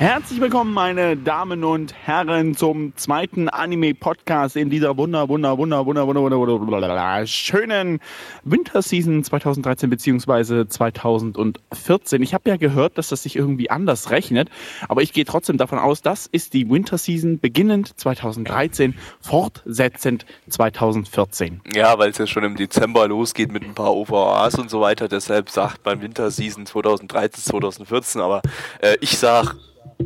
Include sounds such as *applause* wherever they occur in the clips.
Herzlich willkommen, meine Damen und Herren, zum zweiten Anime-Podcast in dieser wunder, wunder, wunder, wunder, wunder, wunder, wunder, wunder schönen Winterseason 2013 bzw. 2014. Ich habe ja gehört, dass das sich irgendwie anders rechnet, aber ich gehe trotzdem davon aus, das ist die Winterseason beginnend 2013, fortsetzend 2014. Ja, weil es ja schon im Dezember losgeht mit ein paar OVAs und so weiter, deshalb sagt man Winterseason 2013, 2014, aber äh, ich sag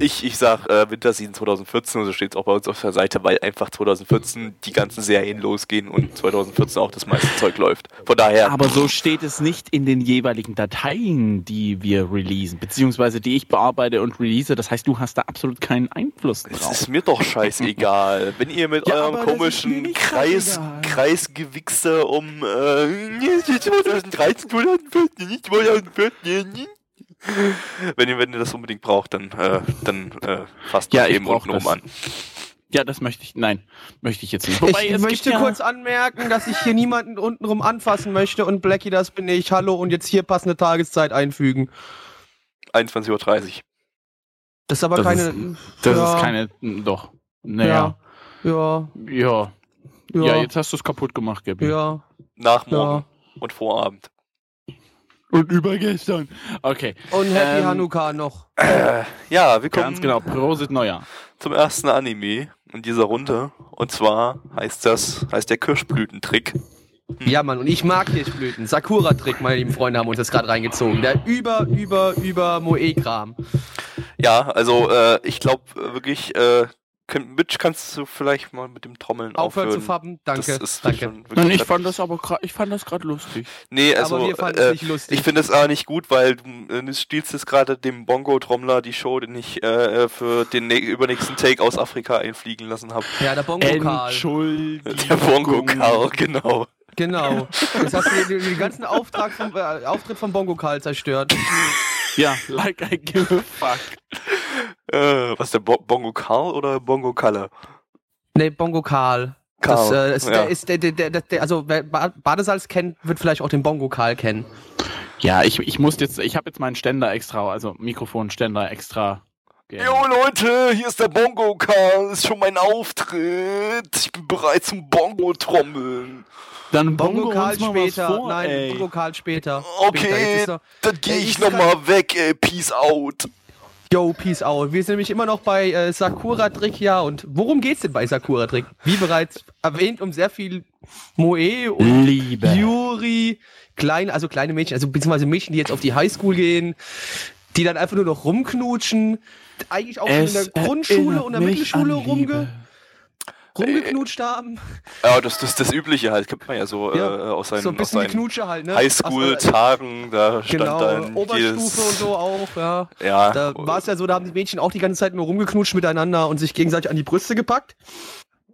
ich, ich sag äh, Winterseason 2014, so steht es auch bei uns auf der Seite, weil einfach 2014 die ganzen Serien losgehen und 2014 auch das meiste Zeug läuft. Von daher. Aber so steht es nicht in den jeweiligen Dateien, die wir releasen, beziehungsweise die ich bearbeite und release. Das heißt, du hast da absolut keinen Einfluss drauf. Das ist mir doch scheißegal. Wenn ihr mit ja, eurem komischen Kreis, Kreisgewichse um äh, *laughs* 2013, 2014, nicht 2014, *laughs* wenn ihr, wenn ihr das unbedingt braucht, dann, äh, dann äh, fasst ja, das eben untenrum an. Ja, das möchte ich, nein, möchte ich jetzt nicht. Wobei, ich möchte ja kurz anmerken, dass ich hier niemanden untenrum anfassen möchte und Blackie, das bin ich. Hallo und jetzt hier passende Tageszeit einfügen. 21.30 Uhr. Das ist aber das keine. Ist, das ja. ist keine, doch. Naja. Ja. Ja. Ja, ja jetzt hast du es kaputt gemacht, Gabi. Ja. Nach morgen und Vorabend. Und übergestern. Okay. Und Happy ähm, Hanukkah noch. Äh, ja, wir kommen. Ganz genau. Prosit Neujahr. Zum ersten Anime in dieser Runde. Und zwar heißt das, heißt der Kirschblütentrick. Hm. Ja, Mann, und ich mag Kirschblüten. Sakura-Trick, meine lieben Freunde, haben uns das gerade reingezogen. Der über, über, über Moe-Kram. Ja, also äh, ich glaube wirklich, äh, Kön Mitch, kannst du vielleicht mal mit dem Trommeln aufhören? Aufhören zu fappen? Danke. danke. Nein, ich fand das aber ich fand das gerade lustig. Nee, also aber wir fanden äh, es nicht lustig. ich finde es aber nicht gut, weil du äh, stiehlst jetzt gerade dem Bongo-Trommler die Show, den ich äh, für den übernächsten Take aus Afrika einfliegen lassen habe. Ja, der Bongo-Karl. Entschuldigung. Der Bongo-Karl, genau. Genau. Jetzt hast du den, den ganzen Auftrag vom, äh, Auftritt von Bongo Karl zerstört. ja, like I give a fuck. *laughs* Äh, was der Bo Bongo Karl oder Bongo Kalle? Nee, Bongo Karl. Karl. Das, äh, ist, ja. der ist der, der, der, der, also wer Badesalz kennt, wird vielleicht auch den Bongo Karl kennen. Ja, ich, ich muss jetzt, ich habe jetzt meinen Ständer extra, also Mikrofonständer extra. Jo Leute, hier ist der Bongo Karl, ist schon mein Auftritt. Ich bin bereit zum Bongo trommeln. Dann Bongo, Bongo Karl später. Vor, Nein, ey. Bongo Karl später. Okay, später. dann gehe ich nochmal weg, ey. Peace out. Yo, peace out. Wir sind nämlich immer noch bei äh, Sakura Trick, ja. Und worum geht's denn bei Sakura Trick? Wie bereits erwähnt, um sehr viel Moe und Liebe. Yuri, kleine, also kleine Mädchen, also beziehungsweise Mädchen, die jetzt auf die Highschool gehen, die dann einfach nur noch rumknutschen, eigentlich auch Es in der Grundschule und der Mittelschule rumge. Rumgeknutscht haben. Ja, das ist das Übliche halt, kennt man ja so Ja, äh, aus seinen, so ein aus bisschen die seinen halt, ne? Highschool-Tagen, da stand Genau, dann Oberstufe jedes, und so auch, ja. Ja, Da war es ja so, da haben die Mädchen auch die ganze Zeit nur rumgeknutscht miteinander und sich gegenseitig an die Brüste gepackt.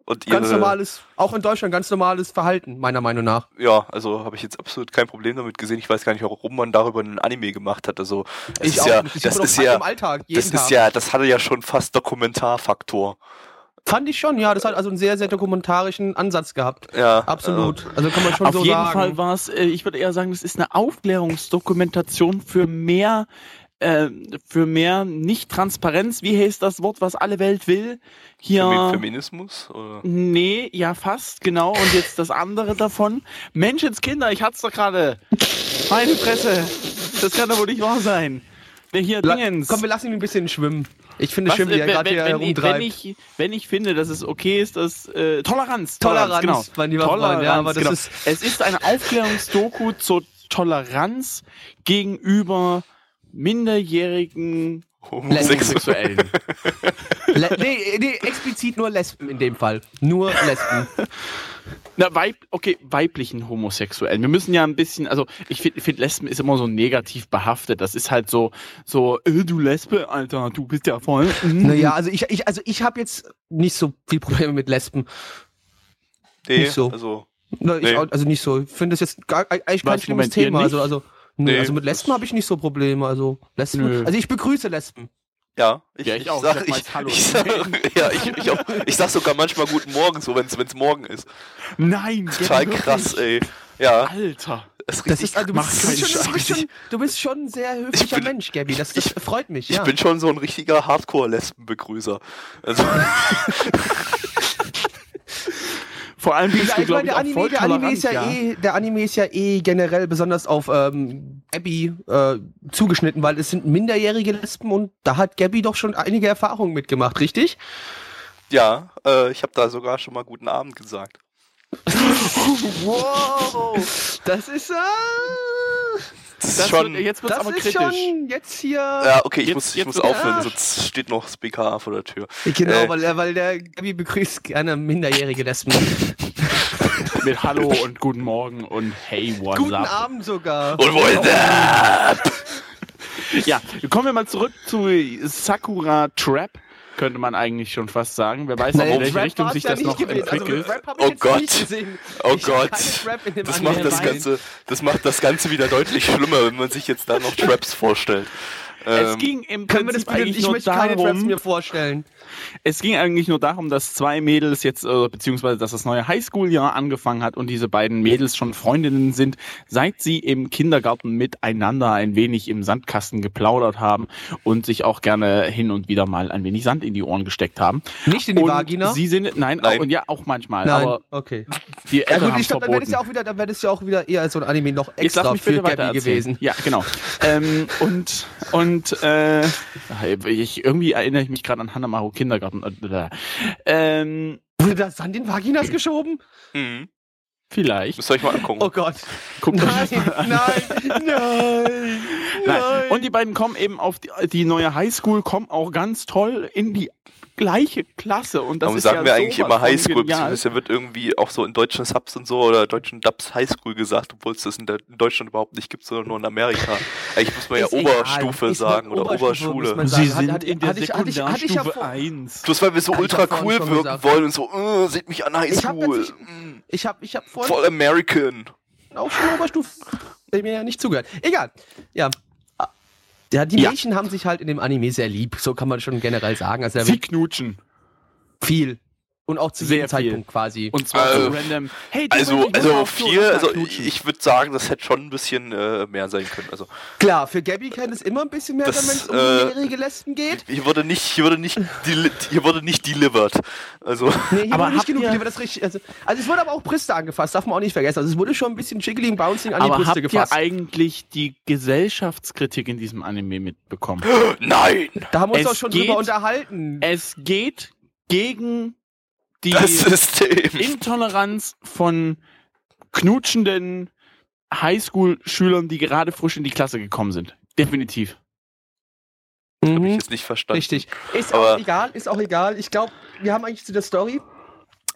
und ihre, Ganz normales, auch in Deutschland ganz normales Verhalten, meiner Meinung nach. ja, also habe ich jetzt absolut kein Problem damit gesehen. Ich weiß gar nicht, warum man darüber einen Anime gemacht hat. Also das Ich ist auch ja, das ist ja, Alltag, das Tag. ist ja, das hatte ja schon fast Dokumentarfaktor. Fand ich schon, ja. Das hat also einen sehr, sehr dokumentarischen Ansatz gehabt. Ja, Absolut. Also kann man schon Auf so jeden sagen. Fall war es, äh, ich würde eher sagen, das ist eine Aufklärungsdokumentation für mehr, äh, für mehr Nicht-Transparenz. Wie heißt das Wort, was alle Welt will? Hier. Femi- Feminismus? Oder? Nee, ja, fast, genau. Und jetzt das andere davon. Menschenskinder, ich hat's doch gerade. Meine Fresse. Das kann doch wohl nicht wahr sein. Der hier La Dingens. Komm, wir lassen ihn ein bisschen schwimmen. Ich finde Was, schön, wie er äh, gerade wenn, hier wenn, wenn, herumtreibt. ich, wenn ich finde, dass es okay ist, dass äh, Toleranz, Toleranz, genau. mein lieber Freund, ja, aber das genau. ist- es ist eine Aufklärungsdoku zur Toleranz gegenüber minderjährigen Homosexuell. Homosexuellen. *laughs* Le nee, nee, explizit nur Lesben in dem Fall. Nur Lesben. *laughs* Na, weib, okay, weiblichen Homosexuellen. Wir müssen ja ein bisschen, also ich finde, find Lesben ist immer so negativ behaftet. Das ist halt so, so, äh, du Lesbe, Alter, du bist ja voll. Mhm. naja, also ich, ich, also ich habe jetzt nicht so viel Probleme mit Lesben. Nee, Nicht so. also Na, ich Nee. auch, also nicht so. Ich finde das jetzt gar, eigentlich kein Was, schlimmes Moment, Thema. Also, also, nee, Nee. also mit Lesben habe ich nicht so Probleme. Also Lesben, Nö. also ich begrüße Lesben. Ja, ich, Ja, ich auch. Sag, Ich sag ich, ich, sag, ja, ich, ich, auch, ich sag sogar manchmal guten Morgen, so wenn es morgen ist. Nein, Total krass, ey. Ja, Alter. das ist Das richtig. ist, also, du, bist, du, bist keinen schon, du, bist schon, du bist schon ein sehr höflicher bin- Mensch, Gabby. Das, das freut mich. ich ja. bin schon so ein richtiger Hardcore-Lesbenbegrüßer. Also, *laughs* Vor allem bist Ja, du, ich glaube ich, Anime, voll der Anime ist ja, tolerant, eh, der Anime ist ja eh generell besonders auf ähm, Gabby äh, zugeschnitten, weil es sind minderjährige Lesben und da hat Gabby doch schon einige Erfahrungen mitgemacht, richtig? ja, äh, ich habe da sogar schon mal guten Abend gesagt. *laughs* Wow, das ist äh, Das ist schon. wird, jetzt wird's das aber ist kritisch. schon jetzt hier. ja, okay, ich Jetzt- muss, ich jetzt muss aufhören, Ja. sonst steht noch das BKA vor der Tür. Genau, äh, weil, weil der Gabby begrüßt gerne minderjährige Lesben. *laughs* Mit Hallo und Guten Morgen und Hey, what's Guten up? Abend sogar. Und wo ist der? Ja, kommen wir mal zurück zu Sakura Trap, könnte man eigentlich schon fast sagen. Wer weiß, Naja, in welche Rap Richtung sich ja das nicht noch gewesen. entwickelt. Also, Oh Gott. Oh Ich Gott. Das macht das. Ganze, das macht das Ganze wieder deutlich schlimmer, wenn man sich jetzt da noch Traps vorstellt. Es Ähm, ging im Prinzip eigentlich ich nur möchte keine darum, mir vorstellen. es ging eigentlich nur darum, dass zwei Mädels jetzt, äh, beziehungsweise dass das neue Highschool-Jahr angefangen hat und diese beiden Mädels schon Freundinnen sind, seit sie im Kindergarten miteinander ein wenig im Sandkasten geplaudert haben und sich auch gerne hin und wieder mal ein wenig Sand in die Ohren gesteckt haben. Nicht in die und Vagina? Sie sind, nein, Nein. Auch, ja, auch manchmal, Nein, aber okay. die Ja gut, ich glaube, dann wäre das ja auch wieder, dann wäre das ja auch wieder eher so ein Anime noch Jetzt lass extra mich für Gabby gewesen. Ja, genau. ähm, und und äh, ich, irgendwie erinnere ich mich gerade an Hannamaru Kindergarten. Ähm, Wurde da Sand in Vaginas geschoben? mhm. vielleicht. Müsst ihr euch mal angucken. Oh Gott. Guckt euch Nein, das mal an. nein, *laughs* nein, Nein. Und die beiden kommen eben auf die, die neue Highschool, kommen auch ganz toll in die gleiche Klasse. Und das Warum ist sagen ja wir eigentlich immer Highschool? Beziehungsweise wird irgendwie auch so in deutschen Subs und so oder deutschen Dubs Highschool gesagt, obwohl es das in, der, in Deutschland überhaupt nicht gibt, sondern nur in Amerika. Eigentlich muss man ja egal. Oberstufe Ist sagen oder Oberschule. man Sie sagen. sind Hat- hat- in der hatte ich- hatte ich- hatte ich ja Sekundarstufe vor- 1. Bloß weil wir so Hab ich ultra cool wirken gesagt. wollen und so, äh, seht mich an Ich hab Highschool. tatsächlich- Mm, Ich habe ich hab Voll American. auch schon Oberstufe mir ja nicht zugehört. Egal. Ja. Ja, die Ja. Mädchen haben sich halt in dem Anime sehr lieb, so kann man schon generell sagen. Also Sie knutschen. viel. Und auch zu jedem Zeitpunkt quasi. Und zwar Also- so random. Hey, du Also, also viel, also ich würde sagen, das hätte schon ein bisschen äh, mehr sein können. Also Klar, für Gabby kann es immer ein bisschen mehr sein, wenn es um äh, minderjährige Lesben geht. hier wurde nicht, hier wurde nicht, hier wurde nicht delivered. Also Nee, hier Aber wurde nicht genug, wird das richtig. Also, also es wurde aber auch Brüste angefasst, darf man auch nicht vergessen. Also es wurde schon ein bisschen jiggling, bouncing an die Aber Brüste habt gefasst. ihr eigentlich die Gesellschaftskritik in diesem Anime mitbekommen? *gasps* nein, Da haben wir uns es auch schon geht- drüber unterhalten. es geht gegen die das System. Intoleranz von knutschenden Highschool-Schülern, die gerade frisch in die Klasse gekommen sind. Definitiv. Habe ich Mhm. jetzt nicht verstanden. Richtig. Ist Aber- auch egal, ist auch egal. Ich glaube, wir haben eigentlich zu der Story.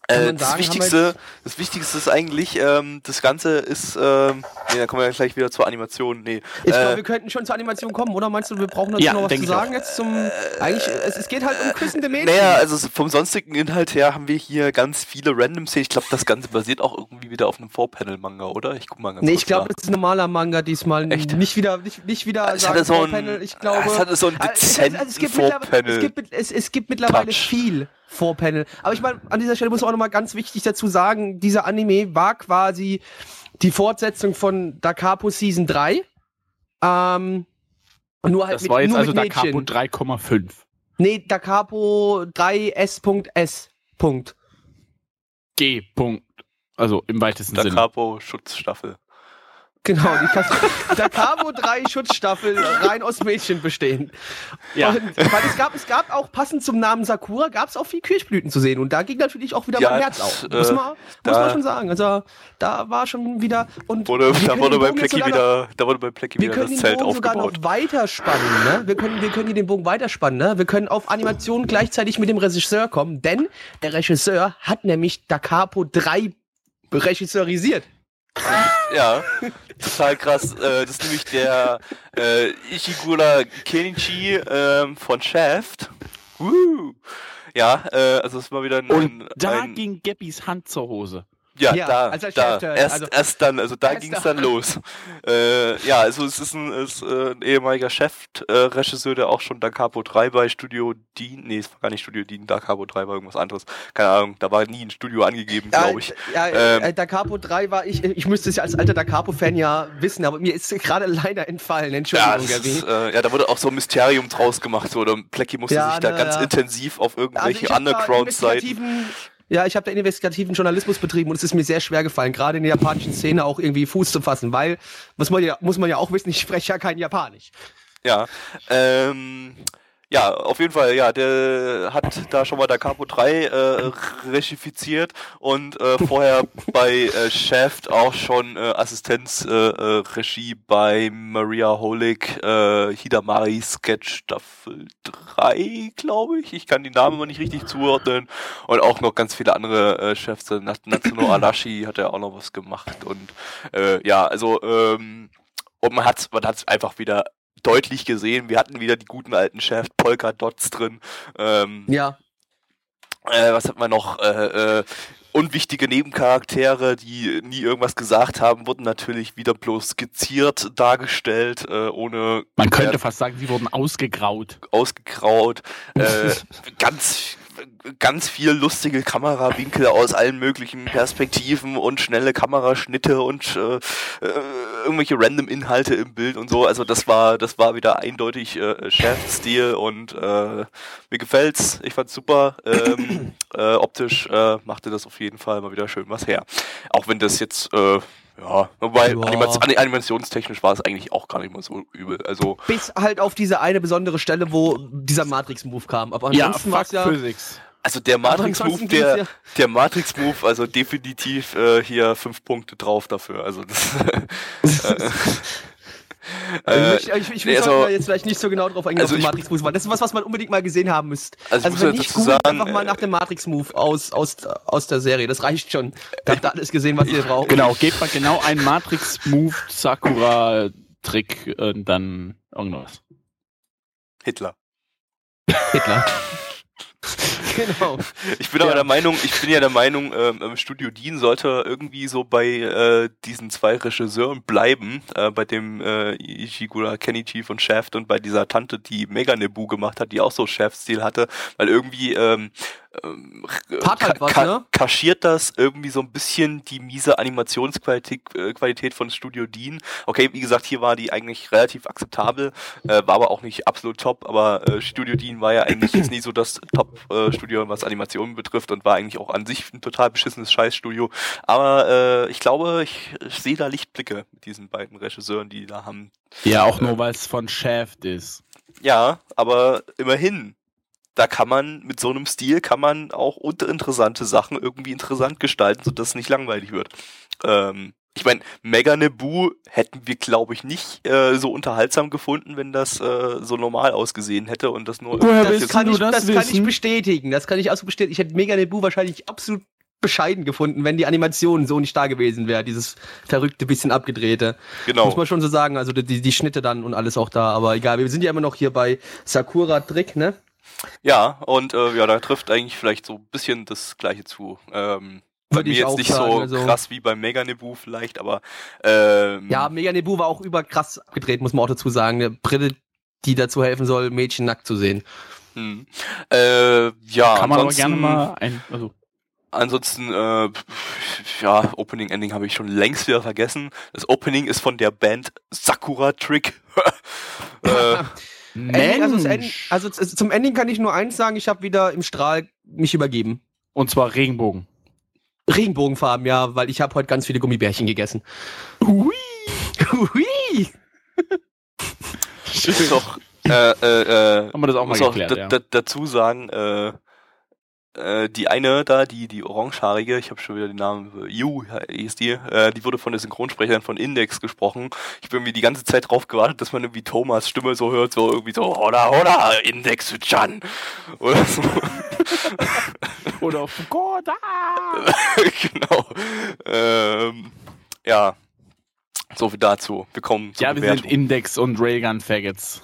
Äh, das, sagen, Wichtigste, das Wichtigste ist eigentlich, ähm, das Ganze ist, ähm, nee, da kommen wir gleich wieder zur Animation. Nee, Ich glaube, äh, wir könnten schon zur Animation kommen, oder meinst du, wir brauchen dazu Ja, noch was zu sagen jetzt zum. Eigentlich, es, es geht halt um küssende Mädchen. naja, also so vom sonstigen Inhalt her haben wir hier ganz viele random Szenen. Ich glaube, das Ganze basiert auch irgendwie wieder auf einem Vorpanel-Manga, oder? Ich guck mal ganz Nee, ich glaube, das ist ein normaler Manga diesmal. Echt? Nicht wieder, nicht, nicht wieder Es sagen so ein- Vorpanel. Ich glaube. es hatte so einen Also, es- dezenten es, gibt es, gibt, es, es gibt mittlerweile Touch. viel Vorpanel. Aber ich meine, an dieser Stelle muss man auch nochmal ganz wichtig dazu sagen, dieser Anime war quasi die Fortsetzung von Da Capo Season 3. Ähm, nur halt Das mit, war jetzt nur also Mädchen. Capo 3,5. Nee, Da Capo 3S.S. Punkt. G. Punkt. Also im weitesten Da Sinne. Capo Schutzstaffel. Genau, die *laughs* Da Cabo 3 Schutzstaffel rein aus Mädchen bestehen. Ja. Und, weil es gab, es gab auch passend zum Namen Sakura, gab es auch viel Kirschblüten zu sehen. Und da ging natürlich auch wieder Ja, mein Herz auf. Muss, äh, man, muss da- man schon sagen. Also da war schon wieder. Und Wurde, wir da können wurde bei sogar noch- wieder, da wurde bei Plecky wir wieder können das den Zelt Bogen sogar aufgebaut. noch weiterspannen. Ne? Wir, können, wir können hier den Bogen weiterspannen. Ne? Wir können auf Animation gleichzeitig mit dem Regisseur kommen, denn der Regisseur hat nämlich Da Capo 3 regisseurisiert. Ja, total krass. Äh, das ist nämlich der äh, Ishiguro Kenichi ähm, von Shaft. Uh. Ja, äh, also es mal wieder ein, Und ein, da ein ging Gabbys Hand zur Hose. Ja, Ja, da, als da. Chef hört, Erst, also- erst dann, also da ging es da. dann los. Äh, ja, also es ist ein, ist, äh, ein ehemaliger Chef-Regisseur, äh, der auch schon Da Capo 3 bei Studio Dean, nee, es war gar nicht Studio Dean, Da Capo 3 war irgendwas anderes. Keine Ahnung, da war nie ein Studio angegeben, glaube ich. Ja, Ähm, äh, Da Capo 3 war ich, ich müsste es ja als alter Da Capo-Fan ja wissen, aber mir ist *laughs* gerade leider entfallen. Ja, Entschuldigung, das ist, Gabi. äh, ja, da wurde auch so ein Mysterium draus gemacht. So, oder Plecky musste Ja, sich da ne, ganz ja. intensiv auf irgendwelche ich hab da Underground-Seiten. Ja, ich habe da investigativen Journalismus betrieben und es ist mir sehr schwer gefallen, gerade in der japanischen Szene auch irgendwie Fuß zu fassen, weil, muss man ja, muss man ja auch wissen, ich spreche ja kein Japanisch. Ja, ähm, ja, auf jeden Fall, ja, der hat da schon mal der Capo 3 äh, regifiziert und äh, *laughs* vorher bei äh, Shaft auch schon äh, Assistenzregie äh, äh, Regie bei Maria Holick, äh, Hidamari Sketch Staffel 3, glaube ich. Ich kann die Namen immer nicht richtig zuordnen. Und auch noch ganz viele andere äh, Chefs. äh, Nat- Natsuno *clears throat* Arashi hat er auch noch was gemacht. Und äh, ja, also ähm, und man hat man hat's einfach wieder deutlich gesehen. Wir hatten wieder die guten alten Chefs, Polka Dots drin. Ähm, Ja, äh, was hat man noch? Äh, äh, unwichtige Nebencharaktere, die nie irgendwas gesagt haben, wurden natürlich wieder bloß skizziert dargestellt, äh, ohne Man könnte fast sagen, sie wurden ausgegraut. ausgegraut. Äh, *laughs* ganz ganz viel lustige Kamerawinkel aus allen möglichen Perspektiven und schnelle Kameraschnitte und äh, äh, irgendwelche random Inhalte im Bild und so. Also das war das war wieder eindeutig äh, Chef-Stil und äh, mir gefällt's. Ich fand's super. Ähm, *clears throat* äh, optisch äh, machte das auf jeden Fall mal wieder schön was her. Auch wenn das jetzt äh, ja, wobei Ja. Animation, ani- animationstechnisch war es eigentlich auch gar nicht mal so übel. Also bis halt auf diese eine besondere Stelle, wo dieser Matrix-Move kam. Aber ansonsten war es ja. Physics. Also der Matrix-Move, der, der Matrix-Move, also definitiv äh, hier fünf Punkte drauf dafür. Also das, *laughs* *laughs* äh, ich möchte, ich, ich will nee, also, also- da jetzt vielleicht nicht so genau drauf eingehen, Also auf den ich- Matrix-Move, das ist was, was man unbedingt mal gesehen haben müsst. Also ich muss wenn nicht gut, sagen, einfach mal nach äh, dem Matrix-Move aus, aus, aus der Serie. Das reicht schon. Da habt ihr alles gesehen, was ihr braucht. Genau, gebt mal genau einen Matrix-Move, Sakura-Trick und dann irgendwas. Hitler. Hitler. *laughs* genau. Ich bin aber Ja. der Meinung, ich bin ja der Meinung, ähm, Studio Dean sollte irgendwie so bei äh, diesen zwei Regisseuren bleiben, äh, bei dem äh, Ishiguro Kenichi von Shaft und bei dieser Tante, die Mega Nebu gemacht hat, die auch so Shaft-Stil hatte, weil irgendwie ähm, ähm, halt was, ka- ne? kaschiert das irgendwie so ein bisschen die miese Animationsqualität äh, Qualität von Studio Dean. Okay, wie gesagt, hier war die eigentlich relativ akzeptabel, äh, war aber auch nicht absolut top, aber äh, Studio Dean war ja eigentlich jetzt nie so das Top-Studio, was Animationen betrifft und war eigentlich auch an sich ein total beschissenes Scheißstudio. Aber äh, ich glaube, ich, ich sehe da Lichtblicke mit diesen beiden Regisseuren, die da haben. Ja, auch nur, weil es von Shaft ist. Ja, aber immerhin. Da kann man, mit so einem Stil kann man auch uninteressante Sachen irgendwie interessant gestalten, sodass es nicht langweilig wird. Ähm, ich meine, Mega Nebu hätten wir, glaube ich, nicht äh, so unterhaltsam gefunden, wenn das äh, so normal ausgesehen hätte und das nur Woher Das, kann, du ich, das das kann ich bestätigen. Das kann ich auch so bestätigen. Ich hätte Mega Nebu wahrscheinlich absolut bescheiden gefunden, wenn die Animation so nicht da gewesen wäre. Dieses verrückte, bisschen abgedrehte. genau. Muss man schon so sagen. Also die, die Schnitte dann und alles auch da. Aber egal, wir sind ja immer noch hier bei Sakura Trick, ne? Ja, und äh, ja, da trifft eigentlich vielleicht so ein bisschen das Gleiche zu. Ähm, bei Würde mir ich jetzt auch nicht sagen, so also- krass wie beim Mega Nebu vielleicht, aber ähm, Ja, Mega Nebu war auch überkrass abgedreht, muss man auch dazu sagen. Eine Brille, die dazu helfen soll, Mädchen nackt zu sehen. hm. äh, ja, Kann man aber ansonsten- gerne mal ein. Also, Ansonsten, äh, ja, Opening, Ending habe ich schon längst wieder vergessen. Das Opening ist von der Band Sakura Trick. *laughs* äh, *laughs* Ending, also, das End, Mensch. also z- zum Ending kann ich nur eins sagen, ich habe wieder im Strahl mich übergeben. Und zwar Regenbogen. Regenbogenfarben, ja, weil ich habe heute ganz viele Gummibärchen gegessen. Hui. Hui! ist doch, äh, äh, äh, Haben wir das auch mal geklärt, ja. da, dazu sagen, äh, äh, die eine da, die, die orangehaarige, ich habe schon wieder den Namen, Yu hieß die, äh, die wurde von der Synchronsprecherin von Index gesprochen. Ich bin irgendwie die ganze Zeit drauf gewartet, dass man irgendwie Thomas Stimme so hört, so irgendwie so, hola, hola, Index-chan. *laughs* Oder so. Oder Fukuda. genau. Ähm, ja. So viel dazu. Wir kommen zur Ja, wir sind Bewertung. Index und Railgun Faggots.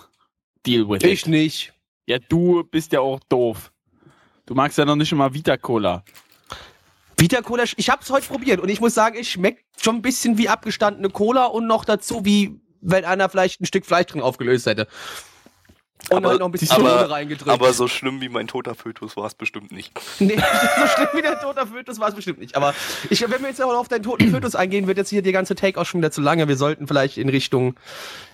Deal with Ich it. nicht. Ja, du bist ja auch doof. Du magst ja noch nicht immer Vita Cola. Vita Cola, ich hab's heute probiert und ich muss sagen, es schmeckt schon ein bisschen wie abgestandene Cola und noch dazu wie wenn einer vielleicht ein Stück Fleisch drin aufgelöst hätte. Und Aber- halt noch ein bisschen aber- reingedrückt. Aber so schlimm wie mein toter Fötus war es bestimmt nicht. *laughs* Nee, so schlimm wie der tote Fötus war es bestimmt nicht. Aber ich, wenn wir jetzt noch auf deinen toten Fötus eingehen, wird jetzt hier die ganze Take auch schon wieder zu lange. Wir sollten vielleicht in Richtung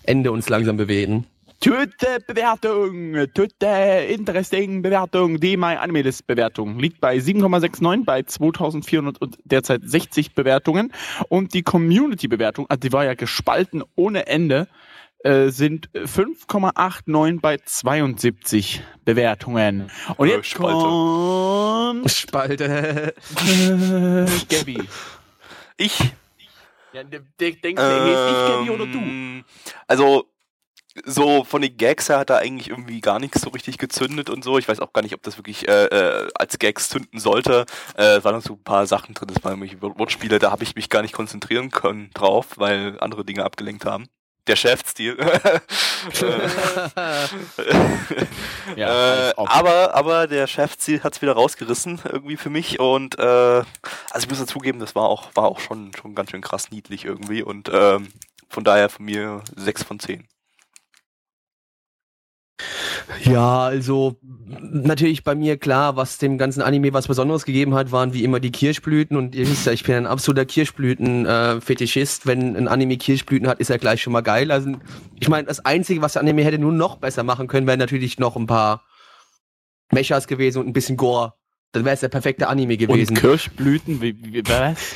Ende uns langsam bewegen. Töte Bewertung, Töte Interesting Bewertung, die My Anime List Bewertung liegt bei 7,69 bei 2400 und derzeit 60 Bewertungen und die Community Bewertung, also die war ja gespalten ohne Ende, äh, sind 5,89 bei 72 Bewertungen. Und Äh, jetzt Spalte. kommt Spalte. *laughs* äh, Gabby. Ich Ja, denkt, der heißt ich Gabby oder du? Ähm, Also, so von den Gags her hat er eigentlich irgendwie gar nichts so richtig gezündet und so. Ich weiß auch gar nicht, ob das wirklich äh, äh, als Gags zünden sollte. Äh, es waren noch so ein paar Sachen drin, das waren Wor- Wortspiele, da habe ich mich gar nicht konzentrieren können drauf, weil andere Dinge abgelenkt haben. Der Chefstil. *laughs* Ja, *laughs* äh, als ob. aber, aber der Chefstil hat's wieder rausgerissen irgendwie für mich und äh, also ich muss dazugeben, das war auch, war auch schon, schon ganz schön krass niedlich irgendwie und ähm, von daher von mir 6 von 10. Ja, also natürlich bei mir klar, was dem ganzen Anime was Besonderes gegeben hat, waren wie immer die Kirschblüten und ihr wisst ja, ich bin ein absoluter Kirschblüten-Fetischist. Wenn ein Anime Kirschblüten hat, ist er gleich schon mal geil. Also ich meine, das Einzige, was der Anime hätte nur noch besser machen können, wären natürlich noch ein paar Mechas gewesen und ein bisschen Gore. Dann wäre es der perfekte Anime Und gewesen. Kirschblüten, wie, wie, was?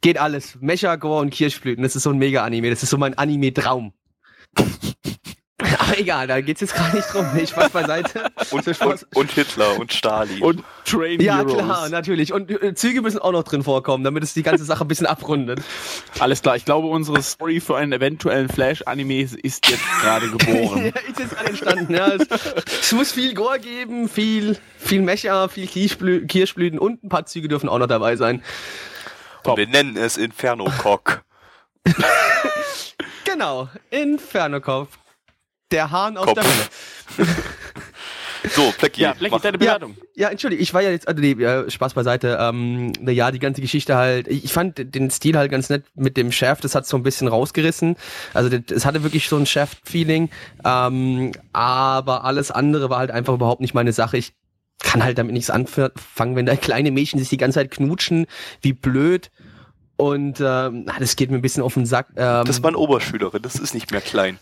Geht alles. Mecha, Gore und Kirschblüten, das ist so ein Mega-Anime. Das ist so mein Anime-Traum. *laughs* Aber egal, da geht's jetzt gar nicht drum. Nee, Spaß beiseite. Und, und, und Hitler und Stalin. Und Train Ja, Heroes. klar, natürlich. Und äh, Züge müssen auch noch drin vorkommen, damit es die ganze Sache ein bisschen abrundet. Alles klar, ich glaube, unsere Story für einen eventuellen Flash-Anime ist jetzt gerade *laughs* ja, geboren. ist jetzt gerade entstanden. Ja. Es, es muss viel Gore geben, viel, viel Mecha, viel Kirschblü Kirschblüten und ein paar Züge dürfen auch noch dabei sein. Und wir nennen es Inferno Cock. *laughs* Genau, Inferno Kopf. Der Hahn aus Kopf. der Hölle. *laughs* So, Plecki, ja, mach- deine Bewertung. Ja, entschuldige, ich war ja jetzt, also nee, ja, Spaß beiseite, ähm, na ja, die ganze Geschichte halt, ich fand den Stil halt ganz nett mit dem Chef, das hat so ein bisschen rausgerissen, also das- es hatte wirklich so ein Chef-Feeling, ähm, aber alles andere war halt einfach überhaupt nicht meine Sache, ich kann halt damit nichts anfangen, wenn da kleine Mädchen sich die ganze Zeit knutschen, wie blöd und ähm, na, das geht mir ein bisschen auf den Sack. Ähm, Das war eine Oberschülerin, das ist nicht mehr klein.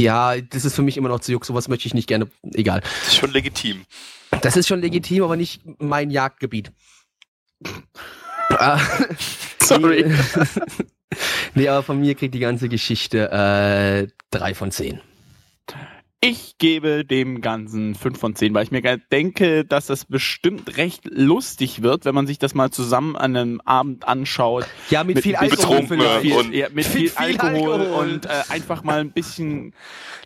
Ja, das ist für mich immer noch zu juck, sowas möchte ich nicht gerne, egal. Das ist schon legitim. Das ist schon legitim, aber nicht mein Jagdgebiet. Ah, *laughs* Sorry. *laughs* nee, aber von mir kriegt die ganze Geschichte äh, drei von zehn. Ich gebe dem Ganzen 5 von 10, weil ich mir denke, dass das bestimmt recht lustig wird, wenn man sich das mal zusammen an einem Abend anschaut. Ja, mit, Mit viel Alkohol. Viel, und- ja, mit viel, *laughs* viel Alkohol, Alkohol. und äh, einfach mal ein bisschen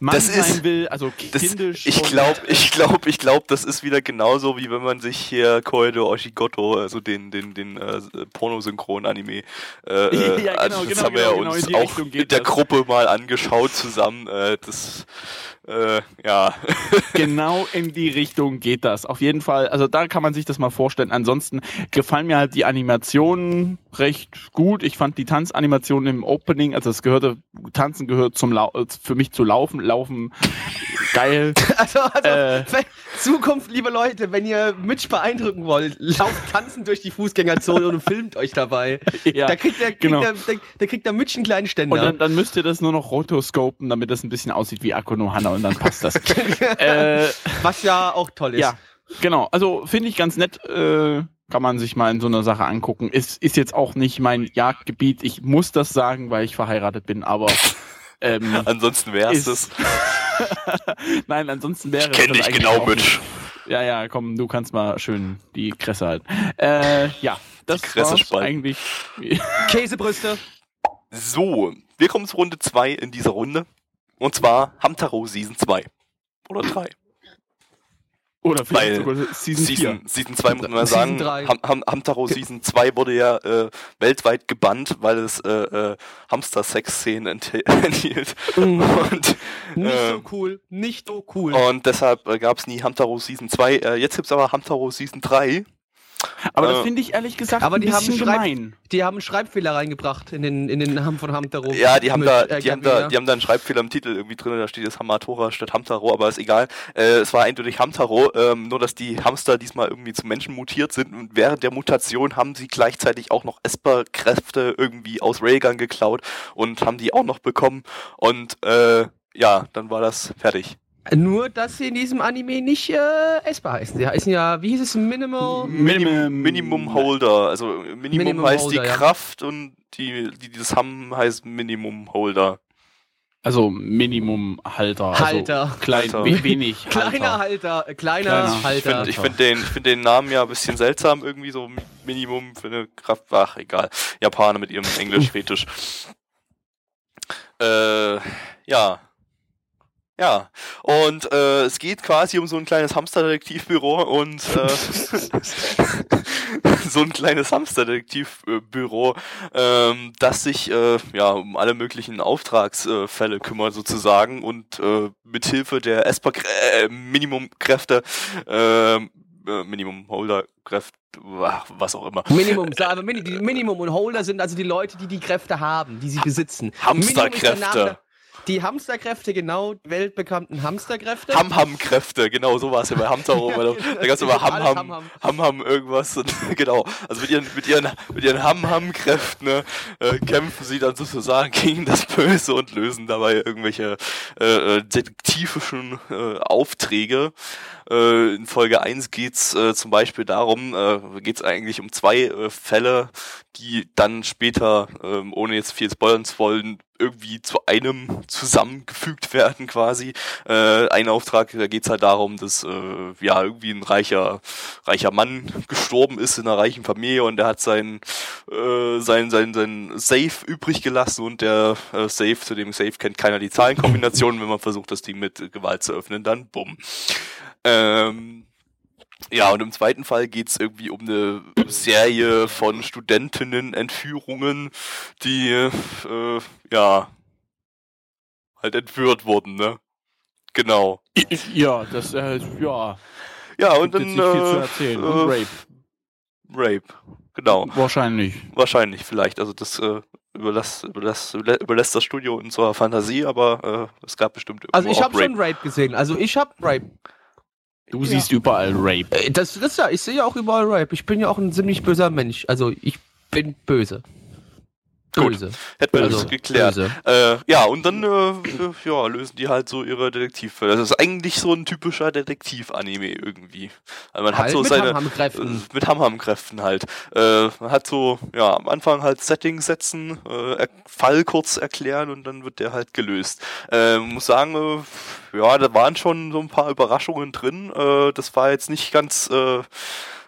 Mann Das ist- sein will, also Das, kindisch. ich und- glaube, ich glaube, ich glaube, das ist wieder genauso, wie wenn man sich hier Koido Oshigoto, also den, den, den äh, Pornosynchron-Anime, äh, *laughs* Ja, genau, also das genau, haben wir genau, genau, uns in auch geht in der das. Gruppe mal angeschaut zusammen. Äh, das, äh, ja. *laughs* Genau in die Richtung geht das. Auf jeden Fall, also da kann man sich das mal vorstellen. Ansonsten gefallen mir halt die Animationen recht gut. Ich fand die Tanzanimationen im Opening, also es gehörte, Tanzen gehört zum Lau für mich zu Laufen. Laufen *laughs* geil. Also, also Äh. Zukunft, liebe Leute, wenn ihr Mitch beeindrucken wollt, lauft tanzen durch die Fußgängerzone und filmt euch dabei. Ja, da kriegt der, kriegt genau. der, der, der kriegt der Mitch einen kleinen Ständer. Und dann, dann müsst ihr das nur noch rotoscopen, damit das ein bisschen aussieht wie Akuno Hanna und dann passt das. *laughs* äh, was ja auch toll ist. ja, genau. Also finde ich ganz nett. Äh, kann man sich mal in so einer Sache angucken. Ist, ist jetzt auch nicht mein Jagdgebiet. Ich muss das sagen, weil ich verheiratet bin, aber *laughs* ähm, Ansonsten wäre es Ist- das. *laughs* nein, ansonsten wäre Kenn das dich genau nicht. Ja, ja, komm, du kannst mal schön die Kresse halten. Äh, ja, das spalten. eigentlich. *laughs* Käsebrüste. So, wir kommen zu Runde 2 in dieser Runde. Und zwar Hamtaro Season 2. Oder 3. Oder vielleicht Weil sogar Season 4. Season, Season 2 muss man sagen. Ham, Ham, Hamtaro Season 2 wurde ja äh, weltweit gebannt, weil es äh, äh, Hamster-Sex-Szenen *laughs* enthielt. Mhm. Und, Nicht so cool. Nicht so cool. und deshalb äh, gab es nie Hamtaro Season 2. Äh, jetzt gibt's aber Hamtaro Season 3. Aber das Äh, finde ich ehrlich gesagt aber ein die haben bisschen Schreib- gemein. Die haben einen Schreibfehler reingebracht in den, in den Namen von Hamtaro. Ja, die haben Mit, da, äh, die haben da, die haben da einen Schreibfehler im Titel irgendwie drin, da steht jetzt Hamatora statt Hamtaro, aber ist egal. Äh, es war eindeutig Hamtaro, ähm, nur dass die Hamster diesmal irgendwie zu Menschen mutiert sind und während der Mutation haben sie gleichzeitig auch noch Esper-Kräfte irgendwie aus Railgun geklaut und haben die auch noch bekommen und äh, ja, dann war das fertig. Nur, dass sie in diesem Anime nicht äh, essbar heißen. Sie heißen ja, wie hieß es, Minimal? Minimum- Minimum Holder, also Minimum, Minimum heißt Holder, die ja. Kraft und die, die das haben heißt Minimum Holder. Also Minimumhalter. Halter. Also klein, Halter. we- wenig. *laughs* Kleiner Halter. Halter, äh, kleiner, Kleiner. Ich Halter. finde ich find den, find den Namen ja ein bisschen seltsam, irgendwie so Minimum für eine Kraft. Ach, egal. Japaner mit ihrem Englisch-Fetisch. äh, ja. Ja. Und äh, es geht quasi um so ein kleines Hamsterdetektivbüro und äh, *laughs* so ein kleines Hamsterdetektivbüro, ähm, das sich äh, ja um alle möglichen Auftragsfälle kümmert sozusagen und äh, mithilfe der ESPA äh, Minimumkräfte ähm, äh, Minimum Holder Kräfte was auch immer Minimum, aber Mini, die Minimum und Holder sind also die Leute, die die Kräfte haben, die sie besitzen. Hamsterkräfte. Die Hamsterkräfte, genau, weltbekannten Hamsterkräfte. Ham-Ham-Kräfte, genau so war es ja bei Hamtaro. *laughs* Ja, weil genau. da gab es immer Ham-Ham. Ham-Ham irgendwas. Und, *laughs* genau, also mit ihren, mit ihren, mit ihren Ham-Ham-Kräften ne, äh, kämpfen sie dann sozusagen *laughs* gegen das Böse und lösen dabei irgendwelche äh, äh, detektivischen äh, Aufträge. Äh, in Folge 1 geht's äh, zum Beispiel darum, äh, geht's eigentlich um zwei äh, Fälle, die dann später, ähm, ohne jetzt viel spoilern zu wollen, irgendwie zu einem zusammengefügt werden quasi. Äh, ein Auftrag, da geht's halt darum, dass äh, ja irgendwie ein reicher reicher Mann gestorben ist in einer reichen Familie und der hat sein äh, sein sein sein Safe übrig gelassen und der äh, Safe zu dem Safe kennt keiner die Zahlenkombinationen, wenn man versucht das Ding mit Gewalt zu öffnen, dann bumm. Ähm, ja, und im zweiten Fall geht's irgendwie um eine Serie von Studentinnen-Entführungen, die, äh, ja, halt entführt wurden, ne? Genau. Ja, das, äh, ja. Ja, und dann, nicht viel zu äh, erzählen. äh, Und Rape. Rape. Genau. Wahrscheinlich. Wahrscheinlich, vielleicht. Also das, äh, überlässt, überlässt, überlässt das Studio unserer Fantasie, aber äh, es gab bestimmt irgendwo also ich habe schon Rape gesehen. Also ich habe Rape. Du siehst überall Rape. Äh, Das, das ja, ich sehe ja auch überall Rape. Ich bin ja auch ein ziemlich böser Mensch. Also ich bin böse. Gut. Böse. Hätten wir Also, das geklärt. Äh, ja, und dann äh, *clears throat* ja, lösen die halt so ihre Detektivfälle. Das ist eigentlich so ein typischer Detektiv-Anime irgendwie. Also man hat Halt so mit seine Ham-Ham-Kräften. äh, mit Ham-Ham-Kräften halt. Äh, man hat so ja am Anfang halt Setting setzen, äh, Fall kurz erklären und dann wird der halt gelöst. Äh, muss sagen, ja, da waren schon so ein paar Überraschungen drin. Das war jetzt nicht ganz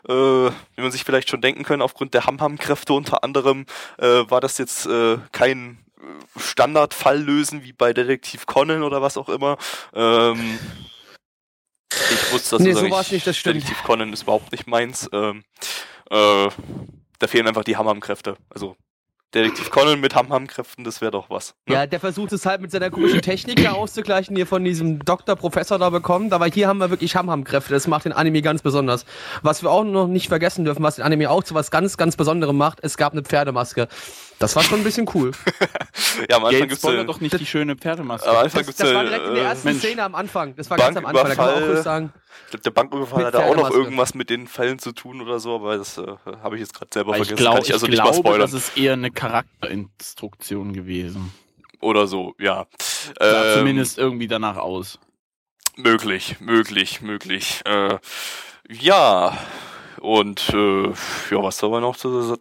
äh, wie man sich vielleicht schon denken können, aufgrund der Ham-Ham-Kräfte unter anderem, äh, war das jetzt äh, kein äh, Standardfall lösen wie bei Detektiv Conan oder was auch immer. Ähm, ich wusste, dass Nee, das so war's nicht, das stimmt. Detektiv Conan ist überhaupt nicht meins. Ähm, äh, da fehlen einfach die Ham-Ham-Kräfte. Also Detektiv Conan mit Ham-Ham-Kräften, das wäre doch was. ne? Ja, der versucht es halt mit seiner komischen Technik auszugleichen, die er von diesem Doktor, Professor da bekommt. Aber hier haben wir wirklich Ham-Ham-Kräfte. Das macht den Anime ganz besonders. Was wir auch noch nicht vergessen dürfen, was den Anime auch zu was ganz, ganz Besonderem macht, es gab eine Pferdemaske. Das war schon ein bisschen cool. *laughs* ja, am Anfang spoilert ja, doch nicht die schöne Pferdemaske. am Anfang Das, das war direkt in der äh, ersten Mensch. Szene am Anfang. Das war ganz am Anfang. Da kann man auch sagen. Ich glaube, der Banküberfall hat da auch noch irgendwas mit den Fällen zu tun oder so, aber das äh, habe ich jetzt gerade selber vergessen. glaub, Kann ich also ich nicht mal glaube, spoilern. das ist eher eine Charakterinstruktion gewesen. Oder so, ja. Sah Ähm, zumindest irgendwie danach aus. Möglich, möglich, möglich. Äh, ja. Und äh, ja, was soll man noch? zu- Kommen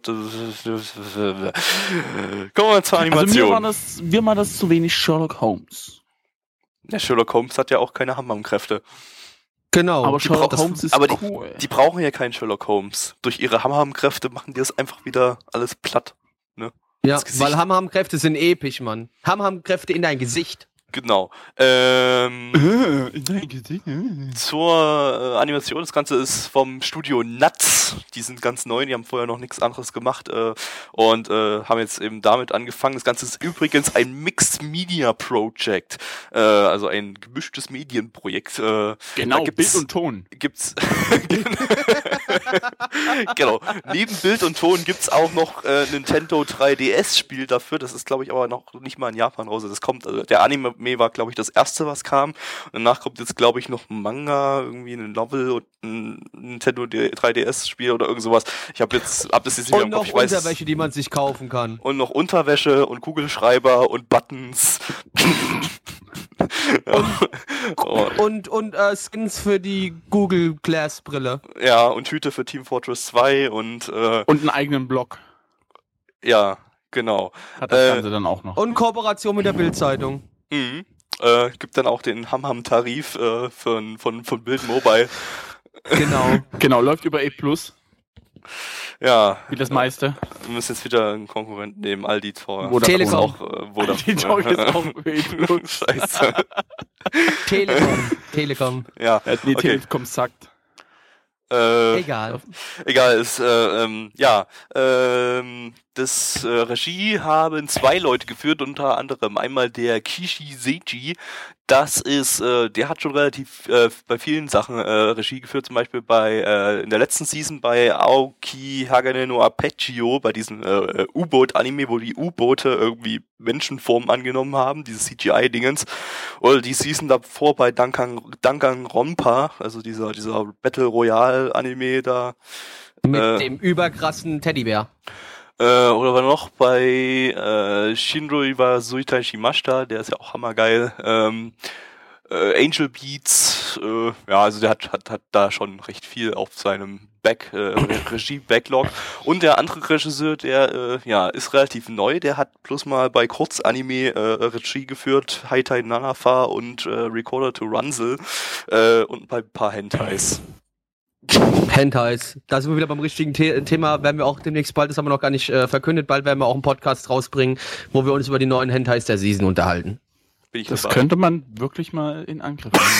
wir zur Also mir Animation. war, das, mir war das zu wenig Sherlock Holmes. Der Sherlock Holmes hat ja auch keine Hammam-Kräfte. Genau. Aber die Sherlock Holmes ist aber die- cool. Die brauchen ja keinen Sherlock Holmes. Durch ihre Hammam-Kräfte machen die das einfach wieder alles platt. ja, ins Gesicht. weil Ham-Ham-Kräfte sind episch, Mann. Ham-Ham-Kräfte in dein Gesicht. Genau. Ähm, Äh, zur äh, Animation, das Ganze ist vom Studio Nuts. Die sind ganz neu, die haben vorher noch nichts anderes gemacht äh, und äh, haben jetzt eben damit angefangen. Das Ganze ist übrigens ein Mixed Media Project, äh, also ein gemischtes Medienprojekt. Äh, Genau, Bild und Ton. gibt's *laughs* genau neben Bild und Ton gibt's auch noch äh, Nintendo 3DS Spiel dafür das ist glaube ich aber noch nicht mal in Japan raus das kommt also der Anime war glaube ich das erste was kam und danach kommt jetzt glaube ich noch ein Manga irgendwie eine Novel und ein Nintendo 3DS Spiel oder irgend sowas ich habe jetzt hab das jetzt nicht mehr Und im Kopf noch ich weiß Unterwäsche, die man sich kaufen kann. und noch Unterwäsche und Kugelschreiber und Buttons *laughs* und, Und, und äh, Skins für die Google Glass Brille. ja und Hüte für Team Fortress 2 und äh, Und einen eigenen Blog ja genau hat das Äh, Ganze dann auch noch. Und Kooperation mit der Bildzeitung. Mhm. Äh, gibt dann auch den Ham-Ham-Tarif äh, von, von, von Bild Mobile. Genau. *laughs* Genau, läuft über A+, Ja, wie das meiste. wir müssen jetzt wieder einen Konkurrenten nehmen, Aldi Tor. Vodafone. Telekom. Auch, äh, Vodafone. Die Talk *laughs* ist auch A+. Scheiße. Telekom. Telekom. Ja, Ja, nee, Okay. Telekom sagt. äh, Egal. egal, ist, äh, ähm, ja, ähm, das äh, Regie haben zwei Leute geführt, unter anderem einmal der Kishi Seiji. Das ist, äh, der hat schon relativ äh, bei vielen Sachen äh, Regie geführt, zum Beispiel bei äh, in der letzten Season bei Aoki Hagane no Apechio, bei diesem äh, U-Boot-Anime, wo die U-Boote irgendwie Menschenformen angenommen haben, dieses CGI-Dingens. Oder die Season davor bei Dankan, Danganronpa, also dieser, dieser Battle Royale-Anime da. Mit Äh. dem überkrassen Teddybär. Äh, oder war noch bei äh, Shinro Iwa Suitai Shimashita, der ist ja auch hammergeil. Ähm, äh, Angel Beats, äh, ja, also der hat, hat, hat da schon recht viel auf seinem Back, äh, *coughs* Regie-Backlog. Und der andere Regisseur, der äh, ja, ist relativ neu, der hat bloß mal bei Kurzanime äh, Regie geführt, Haitai Nanafa und äh, Recorder to Runsel äh, und bei ein paar Hentais. Hentais. Da sind wir wieder beim richtigen The Thema. Werden wir auch demnächst bald, das haben wir noch gar nicht äh, verkündet, bald werden wir auch einen Podcast rausbringen, wo wir uns über die neuen Hentais der Season unterhalten. Bin ich Das dabei. könnte man wirklich mal in Angriff nehmen. *laughs*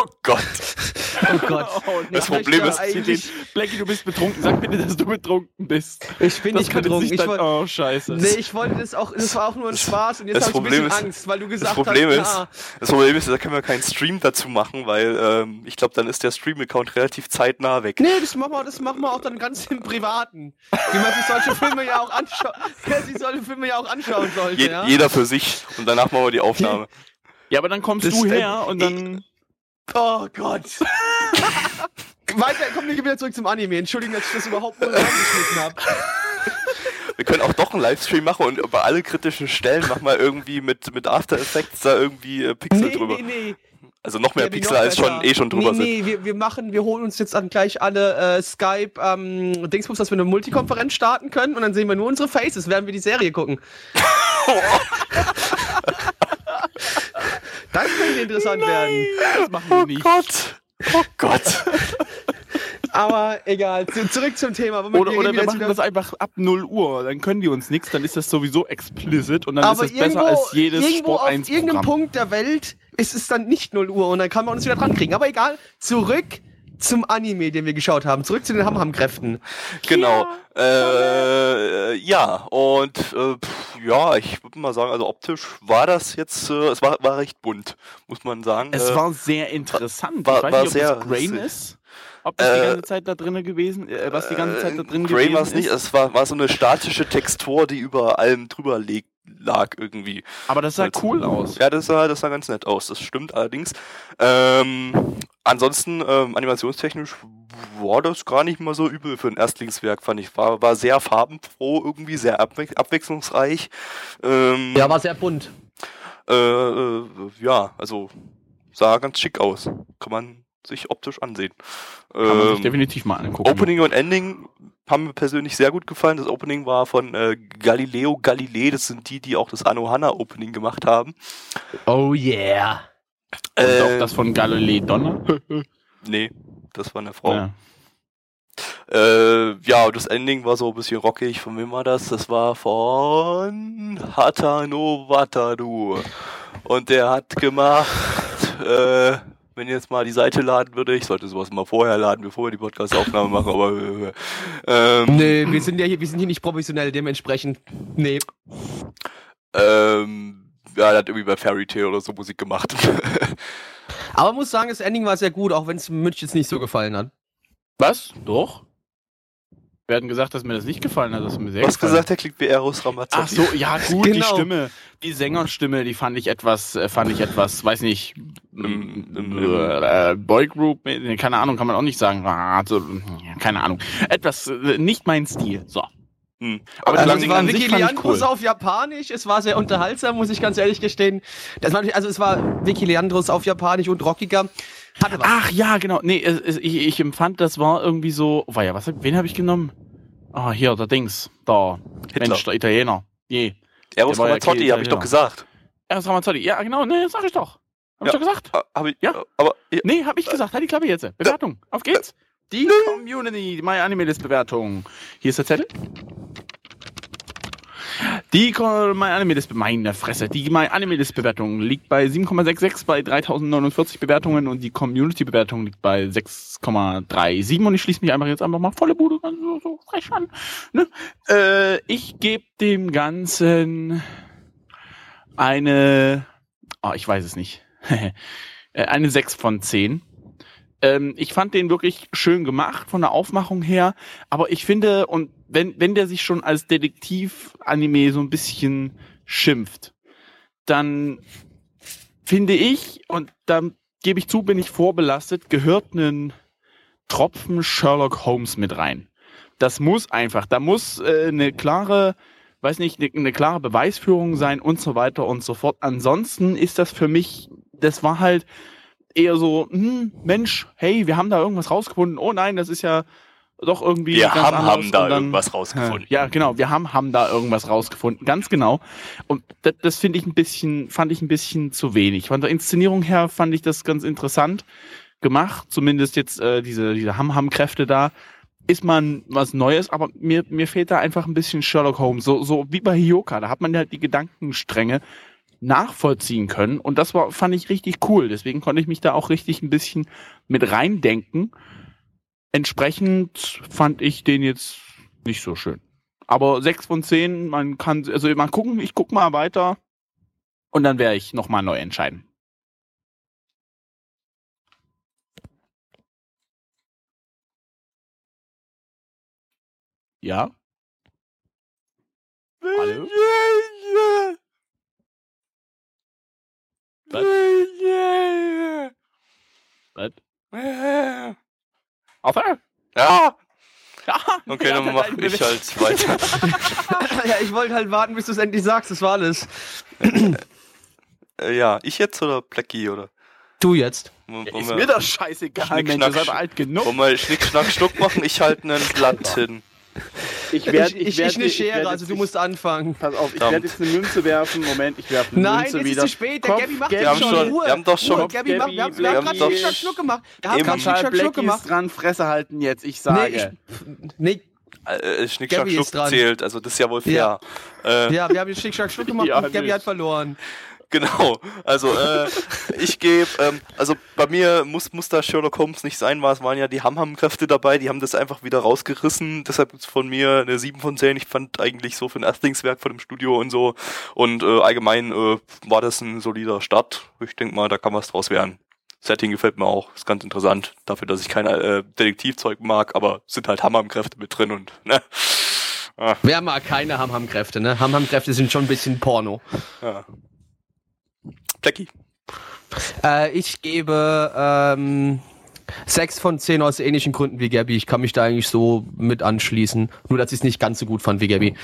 Oh Gott. Oh Gott. *laughs* Das Ich Problem ist, den- eigentlich, Blackie, du bist betrunken. Sag bitte, dass du betrunken bist. ich bin Das nicht betrunken. sich Ich dann, wollt, oh, scheiße. nee, ich wollte das auch, das war auch nur ein Spaß und jetzt das habe ich ein Problem bisschen ist- Angst, weil du Das gesagt Problem hast, ist, na, das Problem ist, da können wir keinen Stream dazu machen, weil ähm, ich glaube, dann ist der Stream-Account relativ zeitnah weg. Nee, das machen wir, das machen wir auch dann ganz im Privaten. Wie man sich solche Filme ja auch anschaut, *laughs* wer sich solche Filme ja auch anschauen sollte, Je ja? Jeder für sich und danach machen wir die Aufnahme. Ja, aber dann kommst Das du her und dann. Oh Gott. *laughs* Weiter, kommen wir wieder zurück zum Anime. Entschuldigung, dass ich das überhaupt nur reingeschnitten habe. Wir können auch doch einen Livestream machen und über alle kritischen Stellen machen wir irgendwie mit, mit After Effects da irgendwie äh, Pixel Nee, drüber. nee, nee. Also noch mehr Ja, Pixel noch als schon eh schon drüber nee, Nee, wir, wir machen, wir holen uns jetzt dann gleich alle äh, Skype ähm, Dingsbums, dass wir eine Multikonferenz starten können und dann sehen wir nur unsere Faces, während wir die Serie gucken. *laughs* *laughs* das könnte interessant werden. Das machen wir nicht. Gott! Oh Gott! *laughs* Aber egal, zu, zurück zum Thema. womit Oder, wir oder wir machen das einfach ab 0 Uhr. Dann können die uns nichts, dann ist das sowieso explicit und dann aber ist es besser als jedes irgendwo Sport auf 1 irgendeinem Programm. Punkt der Welt ist es dann nicht 0 Uhr und dann kann man uns wieder dran kriegen. Aber egal, zurück zum Anime, den wir geschaut haben. Zurück zu den Hamham-Kräften. Genau. Äh, ja, und äh, pff, ja, ich würde mal sagen, also optisch war das jetzt, äh, es war, war recht bunt, muss man sagen. Es äh, war sehr interessant. war- ich weiß war nicht, ob sehr- das Grain ist. Ob das die Äh, ganze Zeit da drin gewesen, äh, was die ganze Zeit da drin Grain gewesen war es nicht, ist. es war, war so eine statische Textur, die über allem drüber leg, lag irgendwie. Aber das sah Also- cool aus. Ja, das sah, das sah ganz nett aus, das stimmt allerdings. Ähm, ansonsten, ähm, animationstechnisch war das gar nicht mal so übel für ein Erstlingswerk, fand ich. War, war sehr farbenfroh irgendwie, sehr abwe abwechslungsreich. Ähm, Ja, war sehr bunt. äh, äh, ja, also sah ganz schick aus. Kann man sich optisch ansehen. Kann man sich Ähm, definitiv mal angucken. Opening und Ending haben mir persönlich sehr gut gefallen. Das Opening war von äh, Galileo Galilei. Das sind die, die auch das Anohana Opening gemacht haben. Oh yeah. Und Äh, auch das von Galilei Donner. *laughs* Nee, das war eine Frau. Ja. Äh, ja, das Ending war so ein bisschen rockig. Von wem war das? Das war von Hatano Wataru. Und der hat gemacht, äh, wenn ihr jetzt mal die Seite laden würde, ich sollte sowas mal vorher laden, bevor wir die Podcast-Aufnahme machen, aber äh, ähm, Nee, wir sind ja hier, wir sind hier nicht professionell, dementsprechend. Nee. ähm, ja, der hat irgendwie bei Fairy Tale oder so Musik gemacht. *laughs* Aber muss sagen, das Ending war sehr gut, auch wenn es Münch jetzt nicht so gefallen hat. Was? Doch? Wir hatten gesagt, dass mir das nicht gefallen hat, dass mir sehr Du hast gesagt, der klingt wie Eros Ramazzotti. Ach so, ja *laughs* gut, die Genau. Stimme, die Sängerstimme, die fand ich etwas, äh, fand ich etwas, weiß nicht, äh, Boygroup, äh, keine Ahnung, kann man auch nicht sagen, so, ja, keine Ahnung, etwas, äh, nicht mein Stil, so. Hm. Aber Also die Also es war Vicky Leandros cool. auf Japanisch, es war sehr unterhaltsam, muss ich ganz ehrlich gestehen. Das war, also es war Vicky Leandros auf Japanisch und rockiger. Hatte was. Ach ja, genau, nee, ich, ich empfand, das war irgendwie so, war ja, was, wen habe ich genommen? Ah, hier, der Dings, da, Hitler. Mensch, der Italiener, je. Eros ja Ramazzotti, okay, habe ich doch ja. gesagt. Eros Ramazzotti, ja genau, nee, sag ich doch. Hab Ja. ich doch gesagt. Hab ich, Ja. aber ja, Nee, hab ich gesagt. Halt die Klappe jetzt. Bewertung. Auf geht's. Die Community, die My Anime List Bewertung. Hier ist der Zettel. Die My Anime List, meine Fresse, die My Anime List Bewertung liegt bei 7,66 bei 3049 Bewertungen und die Community Bewertung liegt bei 6,37 und ich schließe mich einfach jetzt einfach mal volle Bude so, so frech an. Ne? Äh, ich gebe dem Ganzen eine, ah, ich weiß es nicht. *laughs* Äh, eine 6 von 10. Ähm, ich fand den wirklich schön gemacht von der Aufmachung her, aber ich finde, und wenn, wenn der sich schon als Detektiv-Anime so ein bisschen schimpft, dann finde ich, und da gebe ich zu, bin ich vorbelastet, gehört ein Tropfen Sherlock Holmes mit rein. Das muss einfach, da muss äh, eine klare, weiß nicht, eine, eine klare Beweisführung sein und so weiter und so fort. Ansonsten ist das für mich, das war halt eher so, hm, Mensch, hey, wir haben da irgendwas rausgefunden. Oh nein, das ist ja doch irgendwie. wir haben, anders. haben da dann- irgendwas rausgefunden. ja, genau. Wir haben, haben da irgendwas rausgefunden. Ganz genau. Und das, das finde ich ein bisschen, fand ich ein bisschen zu wenig. Von der Inszenierung her fand ich das ganz interessant gemacht. Zumindest jetzt äh, diese, diese Ham-Ham-Kräfte da. Ist man was Neues, aber mir, mir fehlt da einfach ein bisschen Sherlock Holmes. So, so wie bei Hioka. Da hat man halt die Gedankenstränge nachvollziehen können. Und das war, fand ich richtig cool. Deswegen konnte ich mich da auch richtig ein bisschen mit reindenken. Entsprechend fand ich den jetzt nicht so schön. Aber sechs von zehn, man kann, also mal gucken, ich guck mal weiter und dann werde ich nochmal neu entscheiden. Ja? Hallo? Was? Was? Aufhören? Ja, Ja, okay, dann mach ich halt weiter. *laughs* ja, ich wollte halt warten, bis du es endlich sagst, das war alles. Äh, ja, ich jetzt oder Blackie oder? Du jetzt. Ja, ist mir das scheißegal, Mensch, ihr seid alt genug. Wollen wir Schnick, Schnack, Schnuck machen? Ich halte einen Blatt hin. Ich ich, ich, ich eine Schere, also du musst anfangen. Pass auf, ich werde jetzt eine Münze werfen. Moment, ich werfe eine Nein, Münze wieder. ist zu spät. Der Kopf, Gabby macht Gabby, Wir haben schon schon- Ruhe. wir haben doch schon- Ruhe, Gabby, macht- wir haben, wir haben gerade Blackie. Schnick, Schnack, Schnuck gemacht. Wir haben gerade Schnick, Schnack, Schnuck gemacht. ist dran, Fresse halten jetzt, ich sage. Nee, ich, nee, Äh, Schnick, Schnack, Gabby ist Schnuck zählt, also das ist ja wohl fair. Ja. Äh, ja, wir haben den Schnick, Schnack, Schnuck *laughs* gemacht Ja, und Gabby nicht. hat verloren. Genau, also äh, ich gebe, ähm, also bei mir muss, muss da Sherlock Holmes nicht sein, weil es waren ja die Ham-Ham-Kräfte dabei, die haben das einfach wieder rausgerissen, deshalb gibt's von mir eine 7 von 10, ich fand eigentlich so für ein Erstlingswerk von dem Studio und so. Und äh, allgemein äh, war das ein solider Start, ich denke mal, da kann was draus werden. Setting gefällt mir auch, ist ganz interessant, dafür, dass ich kein äh, Detektivzeug mag, aber es sind halt Ham-Ham-Kräfte mit drin und, ne, Wer mag keine Ham-Ham-Kräfte, ne? Ham-Ham-Kräfte sind schon ein bisschen Porno. ja. Blackie. Äh, ich gebe ähm, 6 von 10 aus ähnlichen Gründen wie Gabby. Ich kann mich da eigentlich so mit anschließen. Nur, dass ich es nicht ganz so gut fand wie Gabby.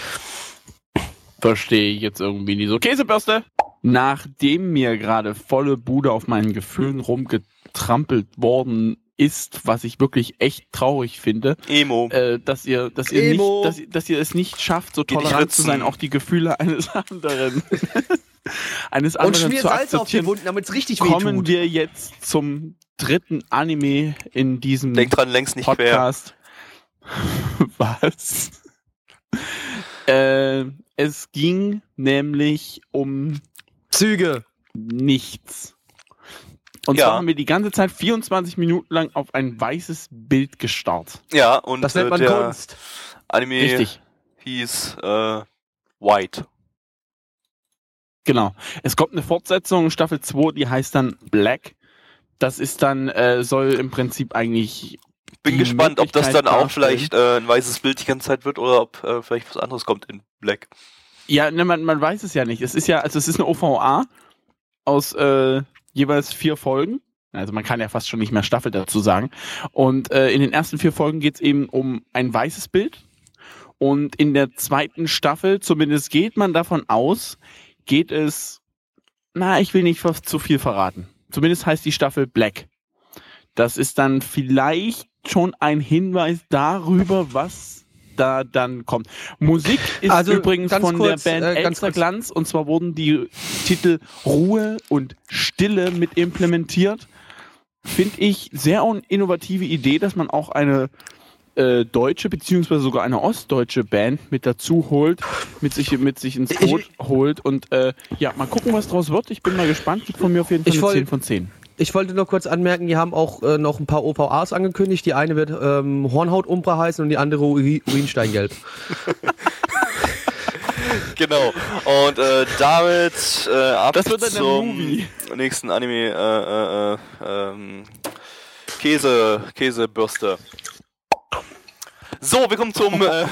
Verstehe ich jetzt irgendwie nicht so. Käsebürste! Nachdem mir gerade volle Bude auf meinen Gefühlen rumgetrampelt worden ist, was ich wirklich echt traurig finde, Emo. äh, dass ihr, dass ihr Emo. nicht, dass, ihr- dass ihr es nicht schafft, so Geh tolerant zu sein, auch die Gefühle *laughs* eines anderen, *laughs* eines Und anderen schmier zu Salz auf die akzeptieren. Wunden, damit es richtig Kommen wehtut. wir jetzt zum dritten Anime in diesem Denk dran, längst nicht quer. Podcast. *laughs* Was? äh, es ging nämlich um Züge. nichts. Und Ja. zwar haben wir die ganze Zeit 24 Minuten lang auf ein weißes Bild gestarrt. Ja, und Das nennt äh, man der Kunst. Anime Richtig. hieß äh, White. Genau. Es kommt eine Fortsetzung, Staffel 2, die heißt dann Black. Das ist dann, äh, soll im Prinzip eigentlich. Bin gespannt, ob das dann auch vielleicht äh, ein weißes Bild die ganze Zeit wird oder ob äh, vielleicht was anderes kommt in Black. Ja, ne, man, man weiß es ja nicht. Es ist ja, also es ist eine OVA aus äh, jeweils vier Folgen. Also man kann ja fast schon nicht mehr Staffel dazu sagen. Und äh, in den ersten vier Folgen geht es eben um ein weißes Bild. Und in der zweiten Staffel, zumindest geht man davon aus, geht es, na, ich will nicht zu viel verraten. Zumindest heißt die Staffel Black. Das ist dann vielleicht schon ein Hinweis darüber, was da dann kommt. Musik ist Also, übrigens von kurz, der Band äh, kurz. Glanz und zwar wurden die Titel Ruhe und Stille mit implementiert. Finde ich sehr innovative Idee, dass man auch eine äh, deutsche beziehungsweise sogar eine ostdeutsche Band mit dazu holt, mit sich mit sich ins Ich- Boot holt und äh, ja, mal gucken, was draus wird. Ich bin mal gespannt. Gibt von mir auf jeden Fall eine wollt- 10 von 10. Ich wollte nur kurz anmerken, die haben auch äh, noch ein paar OVAs angekündigt. Die eine wird ähm, Hornhaut-Umbra heißen und die andere Uri Urinsteingelb. *laughs* Genau. Und äh, damit äh, ab Das wird dann der zum Movie. nächsten Anime. Äh, äh, äh, ähm, Käse, Käsebürste. So, wir kommen zum äh,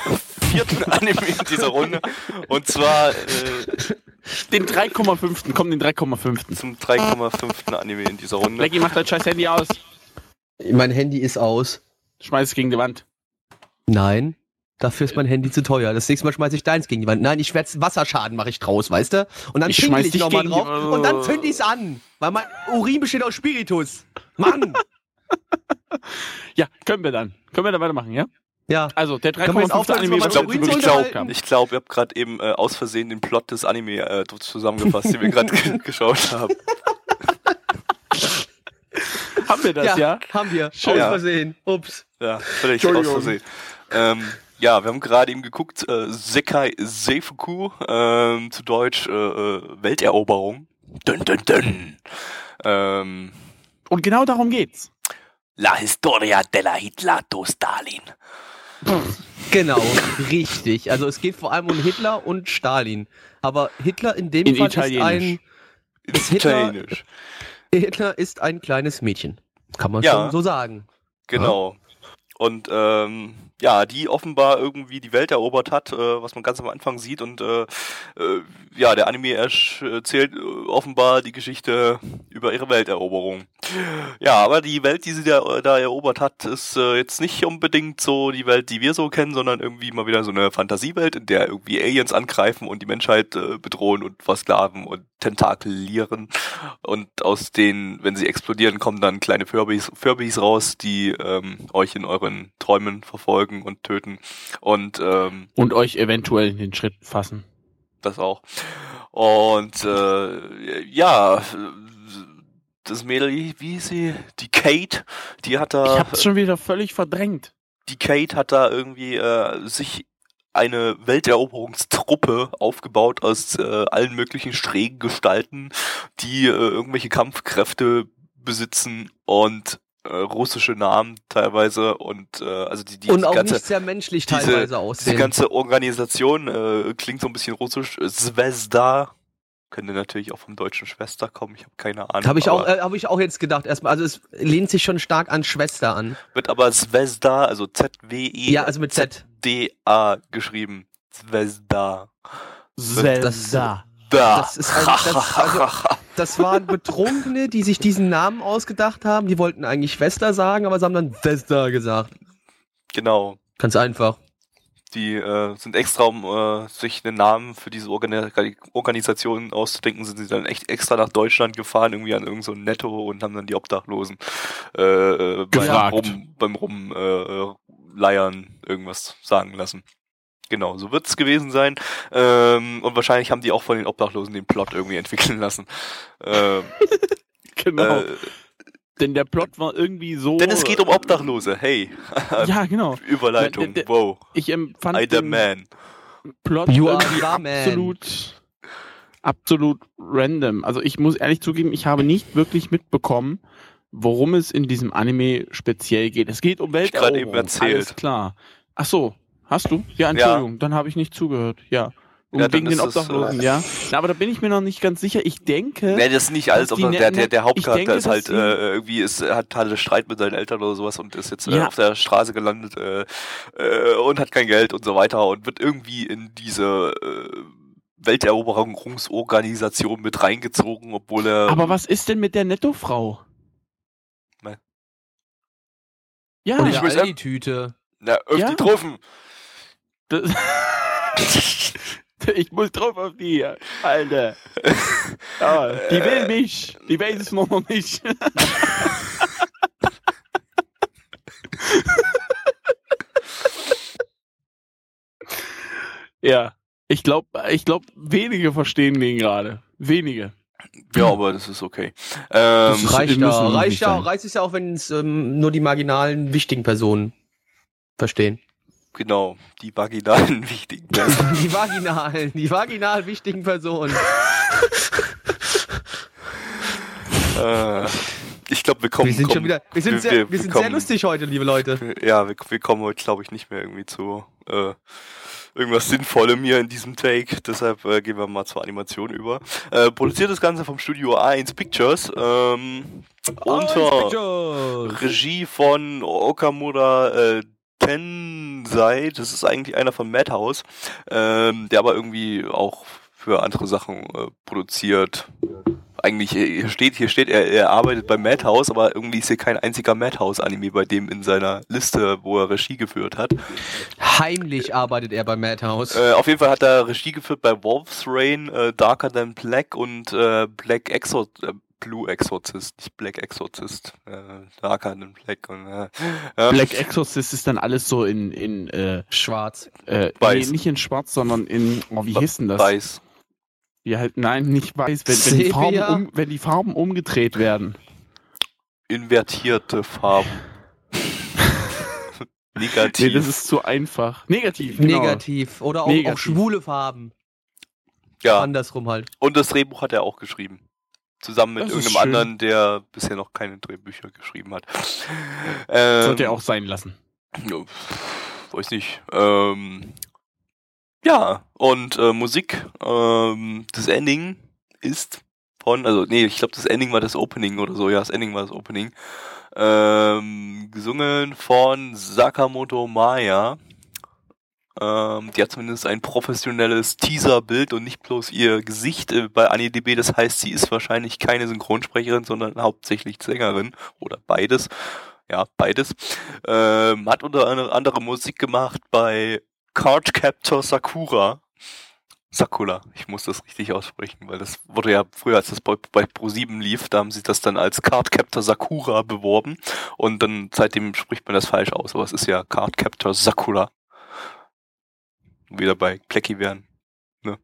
vierten *laughs* Anime in dieser Runde. Und zwar äh, Den 3,5. Komm, den 3,5. zum 3,5. Anime in dieser Runde. Blackie, mach dein scheiß Handy aus. Mein Handy ist aus. Schmeiß es gegen die Wand. Nein. Dafür ist mein Handy zu teuer. Das nächste Mal schmeiße ich deins gegen die Wand. Nein, ich werde Wasserschaden mache ich draus, weißt du? Und dann Ich pinkel schmeiß ich dich nochmal drauf die- und dann zünd ich's an. Weil mein Urin besteht aus Spiritus. Mann! *laughs* Ja, können wir dann. Können wir dann weitermachen, ja? Ja. Also, der Können wir jetzt 3,5. aufhören, Anime wird unterhalten? haben. Ich glaube, ihr habt gerade eben äh, aus Versehen den Plot des Anime äh, zusammengefasst, den wir gerade *laughs* ge- geschaut haben. *laughs* Haben wir das, ja? haben wir. Schön. Aus Ja. Versehen. Ups. Ja, völlig aus. Versehen. Ähm, ja, wir haben gerade eben geguckt, äh, Sekai Seifuku, ähm, zu Deutsch äh, äh, Welteroberung. Dun, dun, dun. Ähm, Und genau darum geht's. La Historia della Hitler Stalin. Genau, richtig. Also es geht vor allem um Hitler und Stalin. Aber Hitler in dem In Fall Italienisch. ist Hitler- Italienisch. ein Hitler ist ein kleines Mädchen. Kann man Ja. schon so sagen. Genau. Und ähm, ja, die offenbar irgendwie die Welt erobert hat, äh, was man ganz am Anfang sieht. Und äh, äh, ja, der Anime erzählt äh, offenbar die Geschichte über ihre Welteroberung. Ja, aber die Welt, die sie da, da erobert hat, ist äh, jetzt nicht unbedingt so die Welt, die wir so kennen, sondern irgendwie mal wieder so eine Fantasiewelt, in der irgendwie Aliens angreifen und die Menschheit äh, bedrohen und versklaven und tentakelieren. Und aus denen, wenn sie explodieren, kommen dann kleine Furbies, Furbies raus, die ähm, euch in euren Träumen verfolgen und töten. Und ähm, Und euch eventuell in den Schritt fassen. das auch. Und äh, ja, das Mädel, wie hieß sie? Die Kate, die hat Ich da, hab's schon wieder völlig verdrängt. die Kate hat da irgendwie äh, sich eine Welteroberungstruppe aufgebaut aus äh, allen möglichen schrägen Gestalten, die äh, irgendwelche Kampfkräfte besitzen und äh, russische Namen teilweise und äh, also die, die, und die auch ganze nicht sehr menschlich diese- teilweise aussehen. ganze Organisation äh, klingt so ein bisschen russisch. Zvezda könnte natürlich auch vom deutschen Schwester kommen. Ich habe keine Ahnung. Habe ich, auch, äh, hab ich auch jetzt gedacht erstmal. Also es lehnt sich schon stark an Schwester an. wird aber Zvezda, also Z-W-E Ja, also mit Z. D-A geschrieben. Zvezda. Zelda. Da. Das ist ein- das- also- *laughs* Das waren Betrunkene, die sich diesen Namen ausgedacht haben. Die wollten eigentlich Schwester sagen, aber sie haben dann Schwester gesagt. genau. Ganz einfach. Die äh, sind extra, um äh, sich einen Namen für diese Organi Organisation auszudenken, sind sie dann echt extra nach Deutschland gefahren, irgendwie an irgendein so Netto und haben dann die Obdachlosen äh, äh, beim Gefragt. Rum, beim Rum äh, Leiern irgendwas sagen lassen. Genau, so wird's gewesen sein. Ähm, und wahrscheinlich haben die auch von den Obdachlosen den Plot irgendwie *laughs* entwickeln lassen. Ähm, *laughs* Genau. äh, Denn der Plot war irgendwie so. denn es geht um Obdachlose. Hey, *laughs* Ja, genau. Überleitung. Der- der- wow. Ich empfand I the den man. Plot You are irgendwie the man. absolut absolut random. Also ich muss ehrlich zugeben, ich habe nicht wirklich mitbekommen, worum es in diesem Anime speziell geht. Es geht um Ich gerade eben Welteroberung. erzählt. Alles klar. Ach so, hast du? Ja, Entschuldigung, dann habe ich nicht zugehört. Ja. Und Ja, wegen den Obdachlosen, äh, ja. Na, aber da bin ich mir noch nicht ganz sicher. Ich denke, Nee, das ist nicht alles, die aber der, ne- der, der ich Hauptcharakter denke, ist halt die- äh, irgendwie, ist, hat hatte Streit mit seinen Eltern oder sowas und ist jetzt äh, Ja. auf der Straße gelandet äh, äh, und hat kein Geld und so weiter und wird irgendwie in diese äh, Welteroberungsorganisation mit reingezogen, obwohl er. aber was ist denn mit der Nettofrau? Nein. Ja, Und ich der muss- Aldi-Tüte. Na, öff Ja. die! Das, *laughs* ich muss drauf auf die, Alter. Ja, die will mich. Die weiß es noch nicht. *laughs* ja, ich glaube, ich glaub, wenige verstehen den gerade. Wenige. Ja, aber das ist okay. Ähm, Das Reicht müssen ja, reicht ja, reicht es ja auch, wenn es ähm, nur die marginalen wichtigen Personen verstehen. Genau, die vaginalen *laughs* wichtigen Personen. Die vaginalen, die vaginal wichtigen Personen. äh, ich glaube, wir kommen. Wir sind kommen, schon wieder, wir sind wir- sehr, wir- wir sind kommen- sehr lustig heute, liebe Leute. Ja, wir, wir kommen heute, glaube ich, nicht mehr irgendwie zu äh, irgendwas Sinnvollem hier in diesem Take. Deshalb äh, gehen wir mal zur Animation über. Äh, produziert das Ganze vom Studio A1 Pictures. Ähm, unter Regie von Okamura äh, Tensei. Das ist eigentlich einer von Madhouse, ähm, der aber irgendwie auch für andere Sachen äh, produziert. Eigentlich, äh, hier steht, hier steht, er, er arbeitet bei Madhouse, aber irgendwie ist hier kein einziger Madhouse-Anime bei dem in seiner Liste, wo er Regie geführt hat. Heimlich arbeitet er bei Madhouse. Äh, auf jeden Fall hat er Regie geführt bei Wolf's Rain, äh, Darker Than Black und äh, Black Exor äh, Blue Exorcist, nicht Black Exorcist, äh, Darker Than Black und äh, ja. Black Exorcist ist dann alles so in, in äh, Schwarz. äh, nee, Weiß. nicht in schwarz, sondern in, oh, wie hieß denn das? weiß. Wie halt, nein, nicht weiß, wenn, wenn, die Farben um, wenn die Farben umgedreht werden. Invertierte Farben. *laughs* Negativ. Nee, das ist zu einfach. Negativ, genau. Negativ. Oder auch, Negativ. auch schwule Farben. ja, Andersrum halt. und das Drehbuch hat er auch geschrieben. Zusammen mit Das irgendeinem anderen, der bisher noch keine Drehbücher geschrieben hat. *laughs* Ähm, Sollte er auch sein lassen. Weiß nicht. Ähm, ja, und äh, Musik, ähm, das Ending ist von, also nee, ich glaube das Ending war das Opening oder so, ja, das Ending war das Opening. Ähm, gesungen von Sakamoto Maya. Ähm, die hat zumindest ein professionelles Teaserbild und nicht bloß ihr Gesicht äh, bei AniDB. Das heißt, sie ist wahrscheinlich keine Synchronsprecherin, sondern hauptsächlich Sängerin oder beides. Ja, beides. Ähm, hat unter anderem Musik gemacht bei Card Captor Sakura. Sakura, ich muss das richtig aussprechen, weil das wurde ja früher, als das bei, bei Pro7 lief, da haben sie das dann als Card Captor Sakura beworben und dann seitdem spricht man das falsch aus, aber es ist ja Card Captor Sakura. Wieder bei Plecky wären. Ne?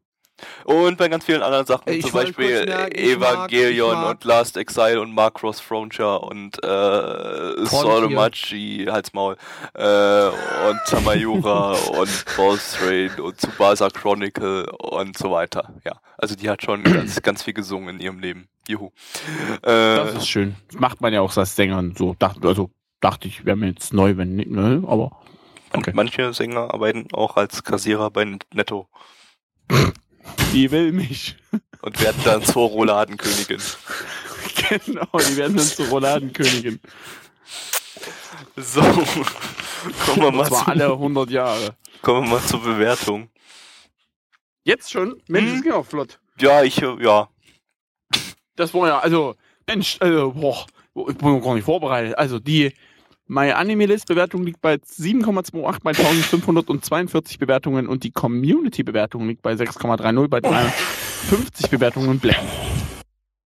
Und bei ganz vielen anderen Sachen, Ich zum Beispiel merken, mag- Evangelion ich mag- und Last Exile und Macross Frontier und äh, Solomachi, Halsmaul, äh, und Tamayura *laughs* und Balls Train und Tsubasa Chronicle und so weiter. Ja, also die hat schon ganz, *clears throat* ganz viel gesungen in ihrem Leben. Juhu. Das Äh, ist schön. Das macht man ja auch als Sänger so. Dachte, also dachte ich, wäre mir jetzt neu, wenn nicht, ne? Aber okay. Manche Sänger arbeiten auch als Kassierer bei Netto *laughs* die will mich. und werden dann zur Rouladenkönigin. *laughs* genau, die werden dann zur Rouladenkönigin. So, kommen wir mal, zu, alle 100 Jahre. kommen wir mal zur Bewertung. Jetzt schon? Mensch, Hm? das geht auch flott. Ja, ich, ja, Das war ja, also, Mensch, also, boah, ich bin noch gar nicht vorbereitet. Also, die My Anime List Bewertung liegt bei 7,28 bei 1542 Bewertungen und die Community Bewertung liegt bei 6,30 bei 350 Bewertungen Black.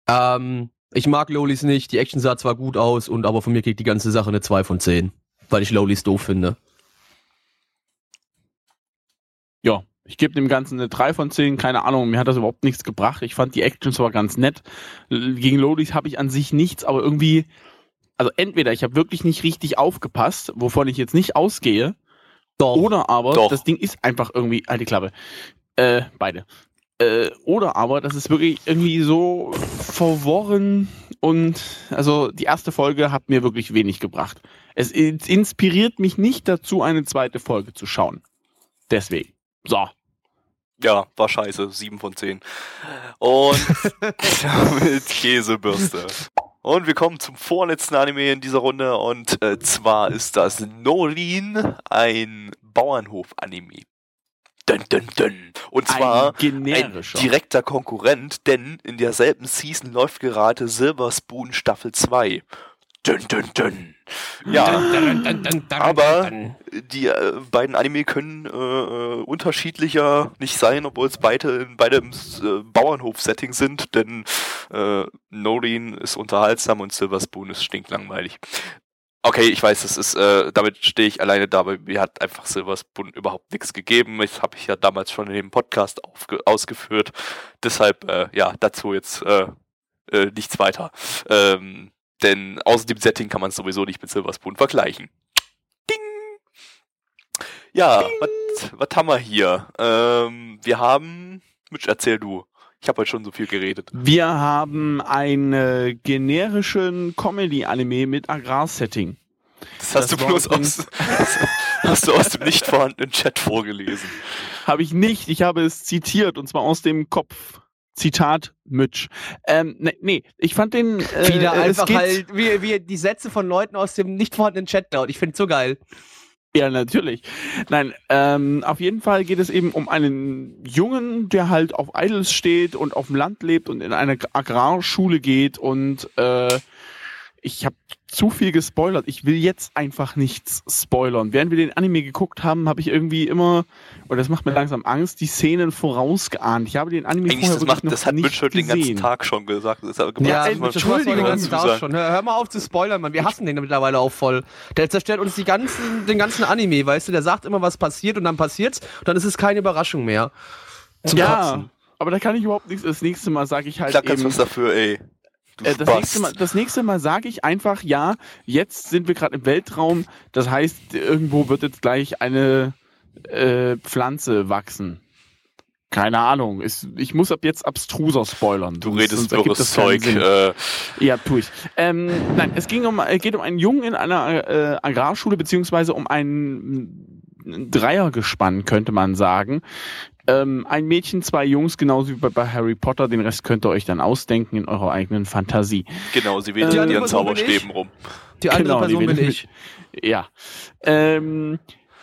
Ähm, ich mag Lolis nicht. Die Action sah zwar gut aus, und aber von mir kriegt die ganze Sache eine 2 von 10. Weil ich Lolis doof finde. Ja, ich gebe dem Ganzen eine 3 von 10, keine Ahnung, mir hat das überhaupt nichts gebracht. Ich fand die Action zwar ganz nett. Gegen Lodis habe ich an sich nichts, aber irgendwie, also entweder ich habe wirklich nicht richtig aufgepasst, wovon ich jetzt nicht ausgehe, Doch. oder aber Doch. das Ding ist einfach irgendwie, alte Klappe. Äh, beide. Äh, oder aber, das ist wirklich irgendwie so verworren und also die erste Folge hat mir wirklich wenig gebracht. Es inspiriert mich nicht dazu, eine zweite Folge zu schauen. Deswegen. So. Ja, war scheiße. Sieben von zehn. Und *laughs* *laughs* mit Käsebürste. Und wir kommen zum vorletzten Anime in dieser Runde und äh, zwar ist das Norin, ein Bauernhof-Anime. Dun, dun, dun. Und zwar ein, ein, direkter Konkurrent, denn in derselben Season läuft gerade Silver Spoon Staffel 2. Dun, dun, dun. Ja, aber die äh, beiden Anime können äh, äh, unterschiedlicher nicht sein, obwohl es beide, beide im äh, Bauernhof-Setting sind, denn äh, Norin ist unterhaltsam und Silver Spoon ist stinklangweilig. Okay, ich weiß, das ist, äh, damit stehe ich alleine da, weil mir hat einfach Silver Spoon überhaupt nichts gegeben. Das habe ich ja damals schon in dem Podcast ausgeführt. Deshalb, äh, ja, dazu jetzt äh, äh, nichts weiter. Ähm, denn außer dem Setting kann man es sowieso nicht mit Silver Spoon vergleichen. Ding! Ja, was haben wir hier? Ähm, wir haben. Mitch, erzähl du. Ich habe heute schon so viel geredet. Wir haben einen generischen Comedy-Anime mit Agrarsetting. Das hast das du bloß aus, *laughs* hast du aus dem nicht vorhandenen Chat vorgelesen. Habe ich nicht, ich habe es zitiert und zwar aus dem Kopf. Zitat Mitch. Ähm, ne, nee, ich fand den. Äh, Wieder einfach halt, wie, wie die Sätze von Leuten aus dem nicht vorhandenen Chat laut. Ich finde so geil. Ja, natürlich. Nein, ähm, auf jeden Fall geht es eben um einen Jungen, der halt auf Idols steht und auf dem Land lebt und in eine Agrarschule geht und äh, ich habe zu viel gespoilert. Ich will jetzt einfach nichts spoilern. Während wir den Anime geguckt haben, habe ich irgendwie immer, oder das macht mir langsam Angst, die Szenen vorausgeahnt. Ich habe den Anime Eigentlich vorher das macht, noch das hat nicht Mitchell den ganzen Tag schon gesagt. Das gemacht, ja, Entschuldigung, das war schon. Hör, hör, mal auf zu spoilern, man. Wir hassen den mittlerweile auch voll. Der zerstört uns die ganzen, den ganzen Anime, weißt du? Der sagt immer, was passiert und dann passiert's und dann ist es keine Überraschung mehr. Zum ja, Kotzen. aber da kann ich überhaupt nichts. Das nächste Mal sage ich halt Klar, kannst eben, was dafür, ey. Äh, das, nächste Mal, das nächste Mal sage ich einfach, ja, jetzt sind wir gerade im Weltraum, das heißt, irgendwo wird jetzt gleich eine äh, Pflanze wachsen. Keine Ahnung. Ist, ich muss ab jetzt abstruser spoilern. Du redest wirres Zeug. Äh. Ja, tue ich. Ähm, nein, es ging um, geht um einen Jungen in einer äh, Agrarschule, beziehungsweise um ein Dreiergespann, könnte man sagen, ähm, ein Mädchen, zwei Jungs, genauso wie bei, bei, Harry Potter. Den Rest könnt ihr euch dann ausdenken in eurer eigenen Fantasie. Genau, sie wedeln äh, in ihren Zauberstäben rum. Die andere genau, Person bin ich. Ja. Ähm,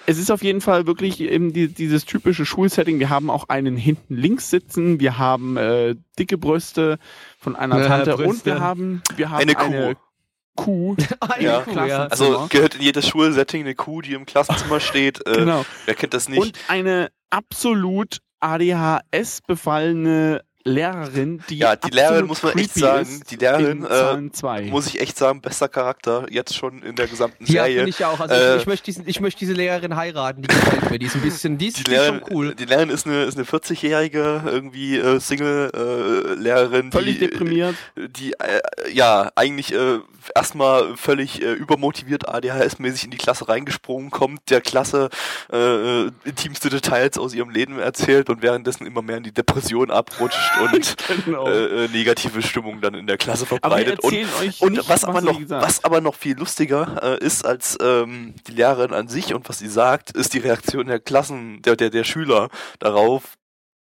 es ist auf jeden Fall wirklich eben die, dieses typische Schulsetting. Wir haben auch einen hinten links sitzen. Wir haben äh, dicke Brüste von einer ja, Tante Brüste. und wir haben, wir haben eine Kuh. *laughs* Eine Kuh. ja. Kuh ja. Also gehört in jedes Schulsetting eine Kuh, die im Klassenzimmer steht. Äh, genau. Wer kennt das nicht? Und eine absolut ADHS befallene Lehrerin, die ja, die Lehrerin muss man echt sagen, die Lehrerin äh, muss ich echt sagen, bester Charakter jetzt schon in der gesamten Serie. Ja, ich auch. Also äh, ich, ich, möchte diesen, ich möchte diese Lehrerin heiraten, die gefällt mir, die ist ein bisschen, die ist, die Lehrerin, schon cool. Die Lehrerin ist eine, ist eine 40-jährige irgendwie äh, Single äh, völlig die, deprimiert, die äh, ja eigentlich äh, erstmal völlig äh, übermotiviert ADHS-mäßig in die Klasse reingesprungen kommt, der Klasse äh, intimste Details aus ihrem Leben erzählt und währenddessen immer mehr in die Depression abrutscht *laughs* und genau. äh, äh, negative Stimmung dann in der Klasse verbreitet. und, und nicht, was, aber noch, was aber noch viel lustiger äh, ist als ähm, die Lehrerin an sich und was sie sagt, ist die Reaktion der Klassen, der, der, der Schüler darauf,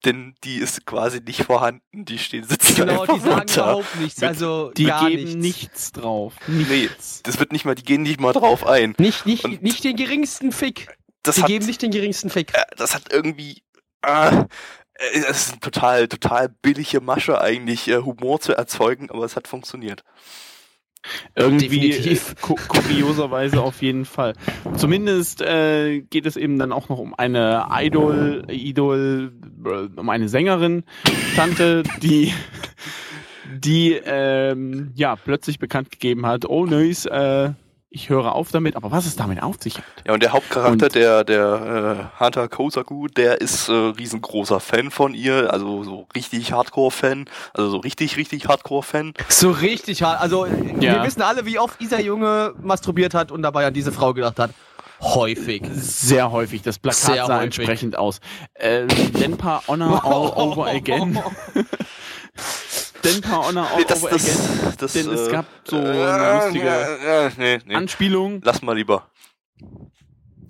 denn die ist quasi nicht vorhanden. Die stehen sitzen Genau, die sagen runter. überhaupt nichts. Also die geben nichts. nichts drauf. Nichts. Nee, das wird nicht mal, die gehen nicht mal drauf ein. Nicht, nicht, nicht den geringsten Fick. Das die hat, geben nicht den geringsten Fick. Äh, das hat irgendwie. Äh, es ist eine total, total billige Masche eigentlich, äh, Humor zu erzeugen, aber es hat funktioniert. Irgendwie äh, kurioserweise auf jeden Fall. Zumindest äh, geht es eben dann auch noch um eine Idol, Idol, äh, um eine Sängerin, Tante, die die ähm, ja plötzlich bekannt gegeben hat, oh nice, äh, ich höre auf damit, aber was es damit auf sich hat. Ja, und der Hauptcharakter, und der, der äh, Hunter Kosaku, der ist äh, riesengroßer Fan von ihr, also so richtig Hardcore-Fan, also so richtig, richtig Hardcore-Fan. So richtig hart, also ja. wir wissen alle, wie oft dieser Junge masturbiert hat und dabei an diese Frau gedacht hat. häufig. Sehr häufig. Das Plakat Sehr sah häufig. entsprechend aus. Äh, Denpa Honor *laughs* all over again. *laughs* Denpa Honor all Nee, das, again. das, das, Denn es äh, gab so äh, eine lustige äh, äh, nee, nee. Anspielung. Lass mal lieber.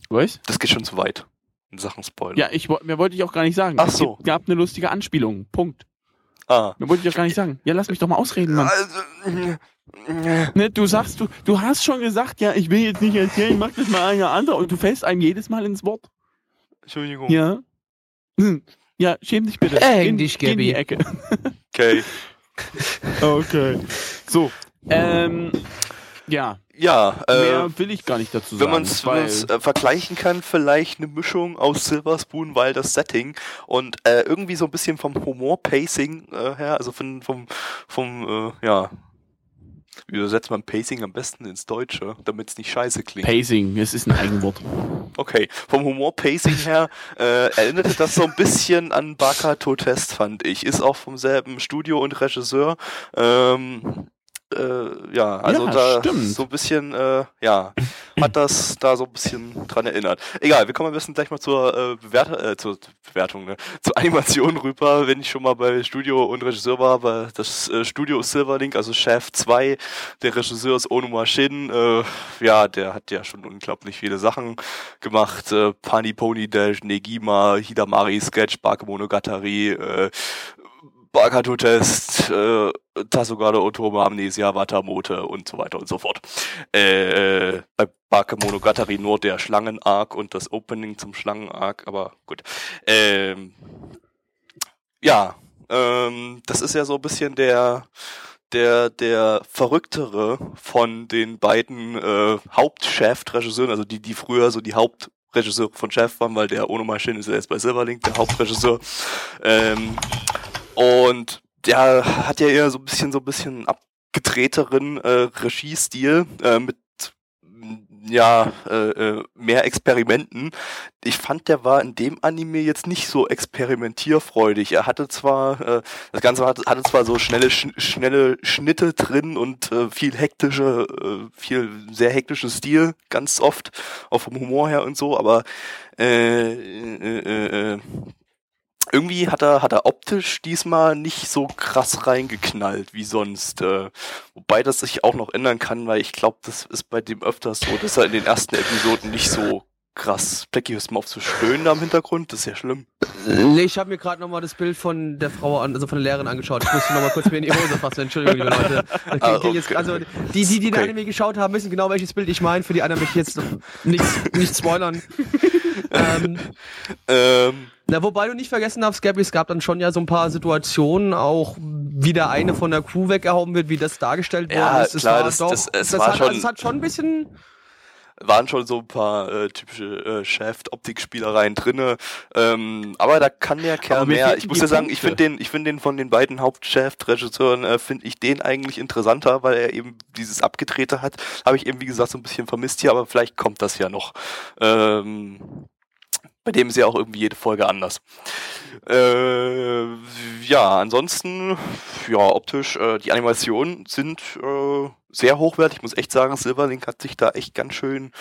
Was? Das geht schon zu weit. In Sachen Spoiler. Ja, ich, mehr wollte ich auch gar nicht sagen. Ach Es so. gibt- gab eine lustige Anspielung. Punkt. Ah. Mehr wollte ich auch gar nicht sagen. Ja, lass mich doch mal ausreden, Mann. Also, Ne, du sagst, du, du hast schon gesagt, ja, ich will jetzt nicht erzählen, mach das mal einer andere und du fällst einem jedes Mal ins Wort. Entschuldigung. Ja. Ja, schäm dich bitte. Häng Geh- dich, geh in die Gabi. Ecke. Okay. *laughs* Okay. So. Ähm, ja, Ja, äh, mehr will ich gar nicht dazu sagen. wenn man es äh, vergleichen kann, vielleicht eine Mischung aus Silver Spoon, weil das Setting und äh, irgendwie so ein bisschen vom Humor-Pacing äh, her, also von, vom, vom äh, ja, wie übersetzt man Pacing am besten ins Deutsche, damit es nicht scheiße klingt? Pacing, es ist ein Eigenwort. Okay, vom Humor-Pacing her äh, erinnerte das so ein bisschen an Bakato Test, fand ich. Ist auch vom selben Studio und Regisseur. Ähm, äh, ja, also Ja, da stimmt. so ein bisschen, äh, ja, hat das da so ein bisschen dran erinnert. Egal, wir kommen am besten gleich mal zur, äh, Bewert äh, zur Bewertung, ne? zur Animation rüber, wenn ich schon mal bei Studio und Regisseur war, weil das äh, Studio ist Silverlink, also Chef 2, der Regisseur ist Onuma Shin, äh, ja, der hat ja schon unglaublich viele Sachen gemacht, äh, Pani Pony Dash, Negima, Hidamari Sketch, Bakemonogatari, äh, Bakato Test, äh, Tasogado Otome, Amnesia, Watamote und so weiter und so fort. Äh, bei Bakemonogatari nur der Schlangen-Arc und das Opening zum Schlangen-Arc, aber gut. Ähm, ja, ähm, das ist ja so ein bisschen der der der verrücktere von den beiden äh, Hauptchef-Regisseuren, also die die früher so die Hauptregisseure von Chef waren, weil der Ono Maschine ist ja jetzt bei Silverlink der Hauptregisseur. Ähm, und der hat ja eher so ein bisschen so ein bisschen abgedrehteren äh, Regiestil äh, mit ja, äh, äh, mehr Experimenten. Ich fand, der war in dem Anime jetzt nicht so experimentierfreudig. Er hatte zwar, äh, das Ganze hatte, hatte zwar so schnelle, sch schnelle Schnitte drin und äh, viel hektische, äh, viel sehr hektischen Stil, ganz oft, auch vom Humor her und so, aber äh, äh, äh, äh, irgendwie hat er, hat er optisch diesmal nicht so krass reingeknallt wie sonst. Äh, wobei das sich auch noch ändern kann, weil ich glaube, das ist bei dem öfters so, dass er in den ersten Episoden nicht so krass. Blackie, hörst du mal auf zu stöhnen da im Hintergrund? Das ist ja schlimm. Nee, ich habe mir gerade nochmal das Bild von der Frau, an, also von der Lehrerin angeschaut. Ich musste nochmal kurz mir in die Hose fassen. Entschuldigung, liebe Leute. *laughs* Ah, klingt jetzt, okay. also die, die, die den Okay. Anime geschaut haben, wissen genau, welches Bild ich meine. Für die anderen möchte ich jetzt nichts nicht spoilern. *laughs* ähm, *laughs* Ähm, na, wobei du nicht vergessen darfst, Gabby, es gab dann schon ja so ein paar Situationen, auch wie der eine von der Crew weggehauen wird, wie das dargestellt worden Ja, ist. Es klar, war das- doch, das- es war hat, schon- also es hat schon ein bisschen waren schon so ein paar äh, typische äh, Shaft-Optik-Spielereien drinne. Ähm, aber da kann der Kerl mehr. Ich muss ja sagen, ich finde den, ich finde den von den beiden Haupt-Shaft-Regisseuren, äh, finde ich den eigentlich interessanter, weil er eben dieses Abgedrehte hat. Habe ich eben, wie gesagt, so ein bisschen vermisst hier, aber vielleicht kommt das ja noch. Ähm, bei dem ist ja auch irgendwie jede Folge anders. Äh, ja, ansonsten, ja, optisch, äh, die Animationen sind äh, sehr hochwertig. Ich muss echt sagen, Silverlink hat sich da echt ganz schön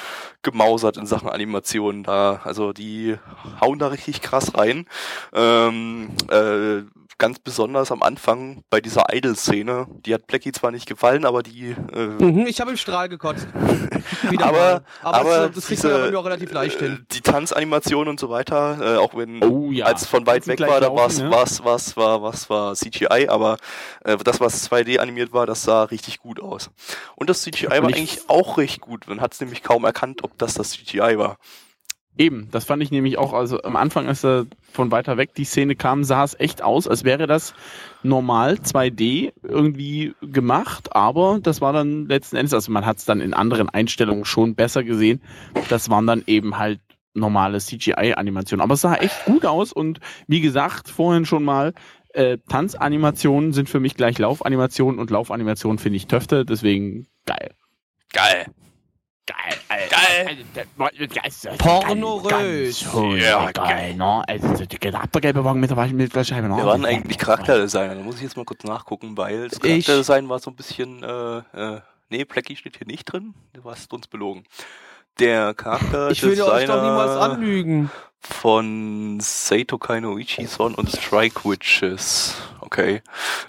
gemausert in Sachen Animationen da. Also die hauen da richtig krass rein. Ähm, äh, ganz besonders am Anfang bei dieser Idol-Szene. Die hat Blackie zwar nicht gefallen, aber die äh, Mhm, ich habe im Strahl gekotzt. *laughs* Wieder aber, aber, aber das, kriegt man aber nur relativ leicht hin. Die Tanzanimation und so weiter, äh, auch wenn Oh ja. als von weit weg war, da laufen, war's, ne? war's, war's, war, was war CGI, aber äh, das, was 2D animiert war, das sah richtig gut aus. Und das CGI war eigentlich auch recht gut. Man hat es nämlich kaum erkannt, ob das das CGI war. Eben, das fand ich nämlich auch, also am Anfang, als er von weiter weg die Szene kam, sah es echt aus, als wäre das normal 2D irgendwie gemacht, aber das war dann letzten Endes, also man hat es dann in anderen Einstellungen schon besser gesehen, das waren dann eben halt normale CGI-Animationen. Aber es sah echt gut aus und wie gesagt, vorhin schon mal, äh, Tanzanimationen sind für mich gleich Laufanimationen und Laufanimationen finde ich Töfte, deswegen geil. Geil. Geil. Geil. Pornorös. Ja, geil, ne? Also, der gelbe Wagen mit der Weichen mit der Scheibe, ne? Wir waren eigentlich Charakterdesigner. Da muss ich jetzt mal kurz nachgucken, weil das Charakterdesign war so ein bisschen, äh, äh, nee, Plecky steht hier nicht drin. Du hast uns belogen. der Charakter Ich will euch doch niemals anlügen. von Seito Kainoichi Son und Strike Witches. Okay.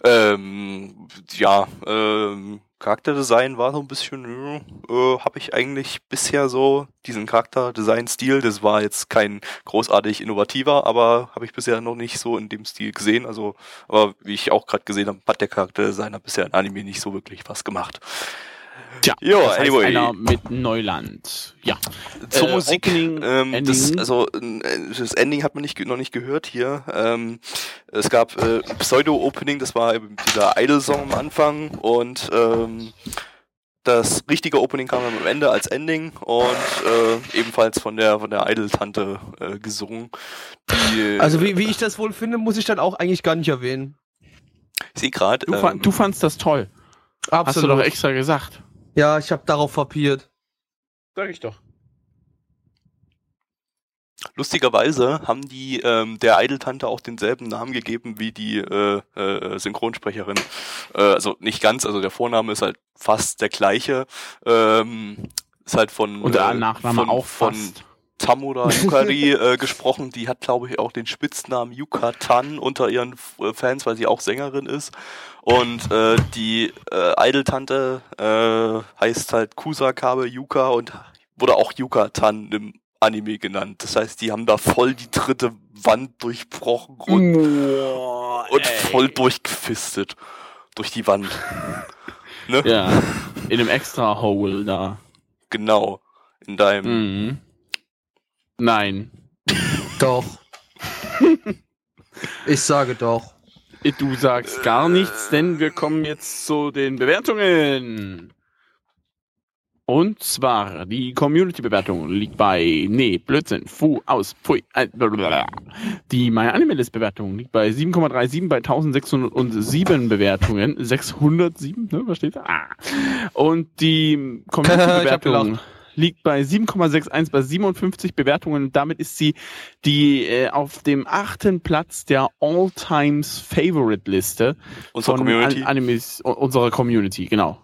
Ähm, ja, ähm, Charakterdesign war so ein bisschen, äh, habe ich eigentlich bisher so diesen Charakterdesign-Stil, das war jetzt kein großartig innovativer, aber habe ich bisher noch nicht so in dem Stil gesehen. Also, aber wie ich auch gerade gesehen habe, hat der Charakterdesigner bisher in Anime nicht so wirklich was gemacht. Tja, Ja, das heißt anyway. einer mit Neuland. Ja. Zur Äh, Musik, Opening, ähm, Ending. das, also äh, das Ending hat man nicht, noch nicht gehört hier. Ähm, es gab äh, Pseudo-Opening, das war eben dieser Idol-Song am Anfang und ähm, das richtige Opening kam dann am Ende als Ending und äh, ebenfalls von der von der Idol-Tante äh, gesungen. Die, Also wie, wie ich das wohl finde, muss ich dann auch eigentlich gar nicht erwähnen. ich sehe gerade, Du, ähm, du fandst das toll. Hast du doch extra gesagt. Ja, ich habe darauf verpiert. Sag ich doch. Lustigerweise haben die ähm, der Idol-Tante auch denselben Namen gegeben wie die äh, äh, Synchronsprecherin. Äh, also nicht ganz, also der Vorname ist halt fast der gleiche. Ähm, ist halt von, Und der äh, Nachname von, auch von fast. Tamura Yukari *laughs* äh, gesprochen. Die hat, glaube ich, auch den Spitznamen Yukatan unter ihren äh, Fans, weil sie auch Sängerin ist. Und äh, die äh, Idol-Tante äh, heißt halt Kusakabe Yuka und wurde auch Yukatan im Anime genannt. Das heißt, die haben da voll die dritte Wand durchbrochen und, Boah, und voll durchgefistet. Durch die Wand. *laughs* ne? Ja. In einem extra Hole da. Genau. In deinem. Mhm. Nein. Doch. ich sage doch. Du sagst gar nichts, denn wir kommen jetzt zu den Bewertungen. Und zwar, die Community-Bewertung liegt bei, nee, Blödsinn, fu, aus, pfui, äh, blablabla. Die MyAnimalist-Bewertung liegt bei 7,37 bei 1607 Bewertungen. 607, ne, was steht da? Ah. Und die *laughs* Community-Bewertung. Liegt bei 7,61 bei 57 Bewertungen. Damit ist sie die äh, auf dem achten Platz der All-Times Favorite-Liste Unsere von Community. An Animes, unserer Community, genau.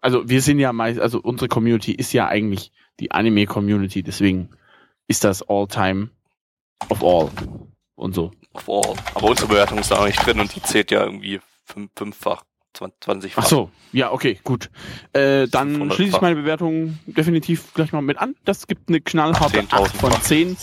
Also wir sind ja meist, also unsere Community ist ja eigentlich die Anime-Community, deswegen ist das All-Time of All und so. Of all. Aber unsere Bewertung ist da noch nicht drin und die zählt ja irgendwie fünf, fünffach, zwan- zwanzigfach. Ach so, ja, okay, gut. Äh, dann 500 schließe ich meine Bewertung definitiv gleich mal mit an. Das gibt eine knallharte 10.000 8 von Fach. 10.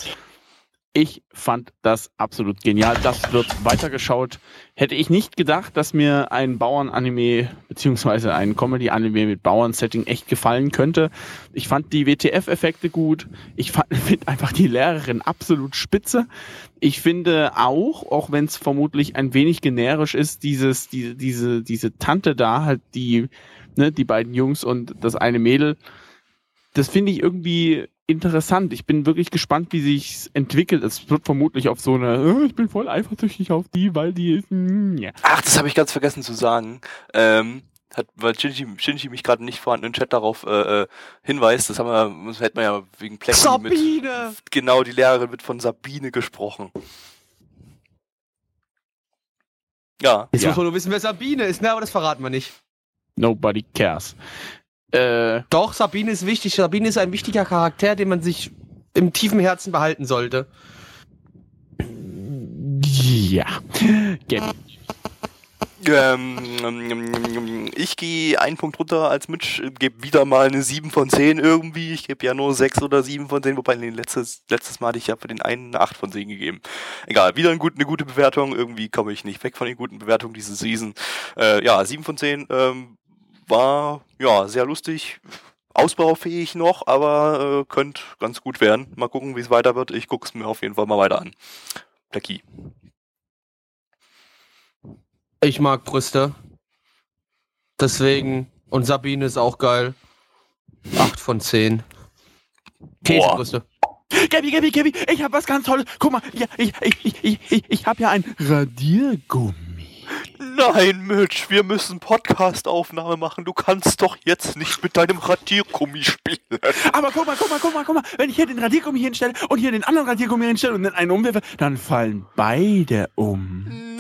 Ich fand das absolut genial. Das wird weitergeschaut. Hätte ich nicht gedacht, dass mir ein Bauern-Anime beziehungsweise ein Comedy-Anime mit Bauern-Setting echt gefallen könnte. Ich fand die WTF-Effekte gut. Ich *laughs* finde einfach die Lehrerin absolut spitze. Ich finde auch, auch wenn es vermutlich ein wenig generisch ist, dieses, diese, diese, diese Tante da, halt die, ne, die beiden Jungs und das eine Mädel, das finde ich irgendwie interessant. Ich bin wirklich gespannt, wie sich entwickelt. Es wird vermutlich auf so eine, "Oh, ich bin voll eifersüchtig auf die, weil die ist, mm, ja. Ach, das habe ich ganz vergessen zu sagen. Ähm, hat, weil Shinji, Shinji mich gerade nicht vorhandenen Chat darauf äh, äh, hinweist, das haben wir, das hätte man ja wegen Plecky mit. Sabine! Genau, die Lehrerin wird von Sabine gesprochen. Ja. Jetzt Ja. muss man nur wissen, wer Sabine ist, ne? Aber das verraten wir nicht. Nobody cares. Äh, Doch, Sabine ist wichtig. Sabine ist ein wichtiger Charakter, den man sich im tiefen Herzen behalten sollte. ja. Gabi. Ähm, ich gehe einen Punkt runter als Mitch, gebe wieder mal eine 7 von 10 irgendwie. Ich gebe ja nur 6 oder 7 von 10, wobei letztes, letztes Mal hatte ich ja für den einen eine 8 von 10 gegeben. Egal, wieder ein gut, eine gute Bewertung. Irgendwie komme ich nicht weg von den guten Bewertungen diese Season. Äh, ja, 7 von 10 ähm, war ja sehr lustig. Ausbaufähig noch, aber äh, könnte ganz gut werden. Mal gucken, wie es weiter wird. Ich gucke es mir auf jeden Fall mal weiter an. Blackie. Ich mag Brüste. Deswegen. Und Sabine ist auch geil. 8 von 10. Käsebrüste. Gabi, Gabi, Gabi, ich habe was ganz Tolles. Guck mal, ich, ich, ich, ich, ich, ich habe ja ein Radiergummi. Nein, Mitch, wir müssen Podcast-Aufnahme machen. Du kannst doch jetzt nicht mit deinem Radiergummi spielen. Aber guck mal, guck mal, guck mal, guck mal. Wenn ich hier den Radiergummi hinstelle und hier den anderen Radiergummi hinstelle und dann einen umwerfe, dann fallen beide um.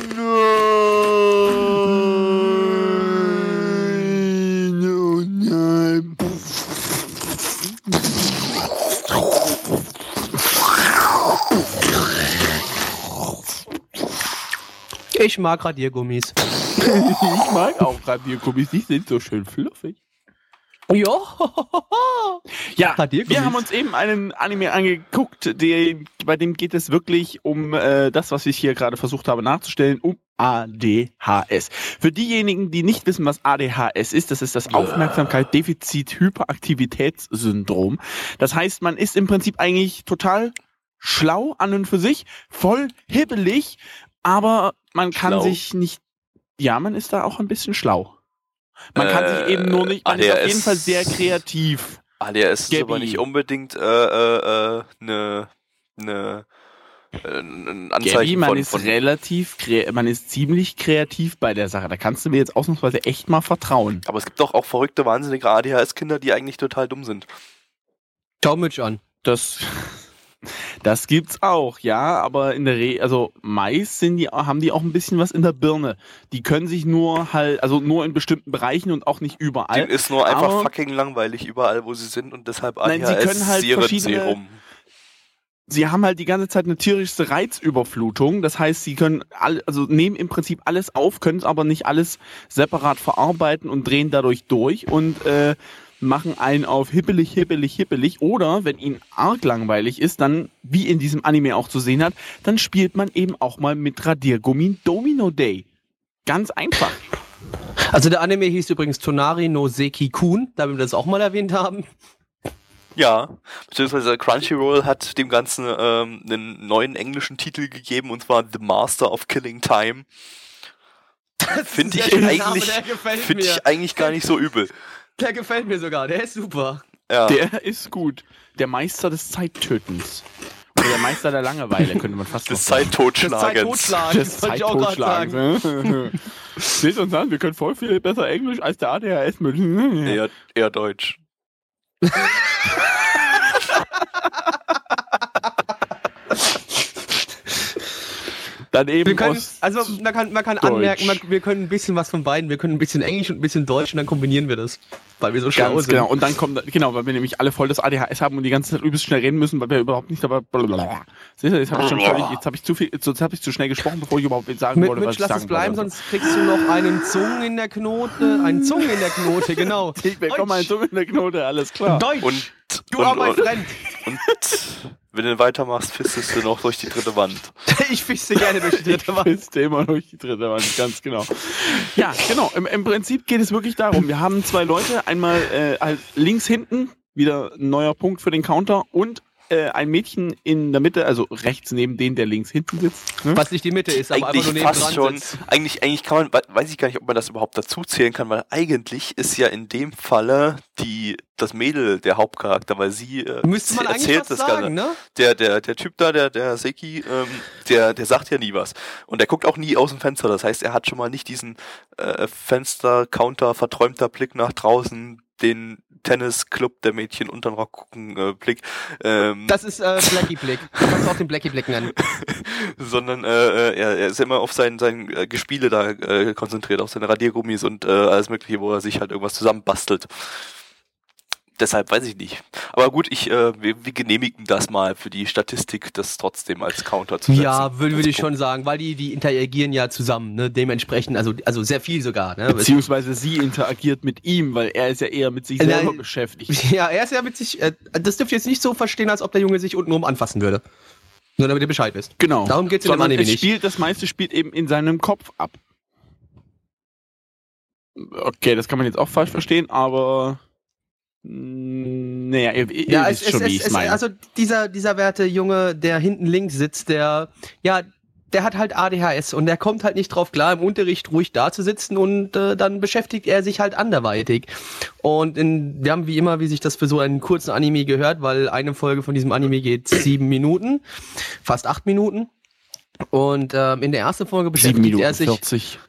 Ich mag Radiergummis. ich mag auch Radiergummis, die sind so schön fluffig. Ja. Ja, wir haben uns eben einen Anime angeguckt, der, bei dem geht es wirklich um äh, das, was ich hier gerade versucht habe nachzustellen, um ADHS. Für diejenigen, die nicht wissen, was ADHS ist, das ist das Aufmerksamkeit-Defizit-Hyperaktivitätssyndrom. Das heißt, man ist im Prinzip eigentlich total schlau an und für sich, voll hibbelig, aber man kann Schlau? sich nicht, ja, man ist da auch ein bisschen schlau. Man kann sich Äh, eben nur nicht, man ist auf ADHS. jeden Fall sehr kreativ. ADHS ist aber Gabby. nicht unbedingt äh, äh, äh, eine ne, äh, ein Anzeichen Gabby, man von, ist von relativ, man ist ziemlich kreativ bei der Sache. Da kannst du mir jetzt ausnahmsweise echt mal vertrauen. aber es gibt doch auch verrückte, wahnsinnige ADHS-Kinder, die eigentlich total dumm sind. Schau Mitch an. Das, das gibt's auch, ja, aber in der Re also meist sind die, haben die auch ein bisschen was in der Birne. Die können sich nur halt, also nur in bestimmten Bereichen und auch nicht überall. Denen ist nur einfach aber- fucking langweilig überall, wo sie sind und deshalb Nein, sie ADHS können halt verschiedene- Serum. sie haben halt die ganze Zeit eine tierische Reizüberflutung. Das heißt, sie können all, also nehmen im Prinzip alles auf, können es aber nicht alles separat verarbeiten und drehen dadurch durch und äh, machen einen auf hippelig, hippelig, hippelig. Oder wenn ihnen arg langweilig ist, dann, wie in diesem Anime auch zu sehen hat, dann spielt man eben auch mal mit Radiergummi Domino Day. Ganz einfach. Also der Anime hieß übrigens Tonari no Seki Kun, da wir das auch mal erwähnt haben. Ja, beziehungsweise Crunchyroll hat dem Ganzen ähm, einen neuen englischen Titel gegeben und zwar The Master of Killing Time. Finde ich, eigentlich, find ich eigentlich gar nicht so übel. Der gefällt mir sogar, der ist super. Ja. Der ist gut. Der Meister des Zeittötens. Oder der Meister der Langeweile, könnte man fast *laughs* des sagen. Das Zeittotschlagens. Totschlagen, des das wollte ich auch gerade sagen. Zeittotschlagens. Seht uns an, wir können voll viel besser Englisch als der ADHS mit. Eher, eher Deutsch. *laughs* Dann eben können, aus, also man kann, man kann Deutsch. anmerken, man, wir können ein bisschen was von beiden. Wir können ein bisschen Englisch und ein bisschen Deutsch und dann kombinieren wir das. Weil wir so schlau ganz sind. genau. Und dann kommt, genau, weil wir nämlich alle voll das ADHS haben und die ganze Zeit übelst schnell reden müssen, weil wir überhaupt nicht dabei. Blablabla. Seht ihr, jetzt habe ich schon völlig, jetzt habe ich zu viel, jetzt habe ich zu schnell gesprochen, bevor ich überhaupt sagen Mit, wollte, was Mitch, ich lass sagen es bleiben, wollte. sonst kriegst du noch einen Zungen in der Knote. Einen Zungen in der Knote, genau. *laughs* Ich bekomme einen Deutsch. Zunge in der Knote, alles klar. Deutsch. Und, du und, are my und, friend. und wenn du weitermachst, fistest du noch durch die dritte Wand. *laughs* Ich fische gerne durch die dritte Wand. Ist immer durch die dritte Wand, ganz genau. Ja, genau. Im, Im Prinzip geht es wirklich darum, wir haben zwei Leute, einmal äh, halt links hinten, wieder ein neuer Punkt für den Counter und äh, ein Mädchen in der Mitte, also rechts neben den, der links hinten sitzt. Ne? Was nicht die Mitte ist, aber einfach nur eigentlich fast schon. sitzt. Eigentlich, eigentlich kann man, we- weiß ich gar nicht, ob man das überhaupt dazu zählen kann, weil eigentlich ist ja in dem Falle die, das Mädel der Hauptcharakter, weil sie äh, Müsste man sie eigentlich erzählt das sagen, Ganze. ne? Der, der, der Typ da, der, der Seki, ähm, der, der sagt ja nie was. Und der guckt auch nie aus dem Fenster. Das heißt, er hat schon mal nicht diesen äh, Fenster-Counter, verträumter Blick nach draußen, den Tennisclub der Mädchen unter den Rock gucken äh, Blick. Ähm, Das ist äh, Blackie Blick. *laughs* Du kannst auch den Blackie Blick nennen. sondern äh, äh, er, er ist immer auf sein, sein äh, Gespiele da äh, konzentriert, auf seine Radiergummis und äh, alles mögliche, wo er sich halt irgendwas zusammenbastelt. Deshalb weiß ich nicht. Aber gut, ich, äh, wir, wir genehmigen das mal für die Statistik, das trotzdem als Counter zu setzen. Ja, würde würd ich schon sagen, weil die, die interagieren ja zusammen, ne? Dementsprechend, also, also sehr viel sogar, ne? Beziehungsweise sie interagiert mit ihm, weil er ist ja eher mit sich Äh, selber nein. beschäftigt. *laughs* Ja, er ist ja mit sich, äh, das dürft ihr jetzt nicht so verstehen, als ob der Junge sich untenrum anfassen würde. Nur damit ihr Bescheid wisst. Genau. Darum geht's in dem Anime es nicht. Spielt, das meiste spielt eben in seinem Kopf ab. Okay, das kann man jetzt auch falsch verstehen, aber naja, ihr, ihr Ja, wisst es, es, schon, wie ich es meine. also dieser, dieser werte Junge, der hinten links sitzt, der, ja, der hat halt ADHS und der kommt halt nicht drauf klar, im Unterricht ruhig da zu sitzen und äh, dann beschäftigt er sich halt anderweitig. Und in, wir haben wie immer, wie sich das für so einen kurzen Anime gehört, weil eine Folge von diesem Anime geht sieben Minuten, fast acht Minuten. Und ähm, in der ersten Folge Sieben beschäftigt Minuten er sich. 40.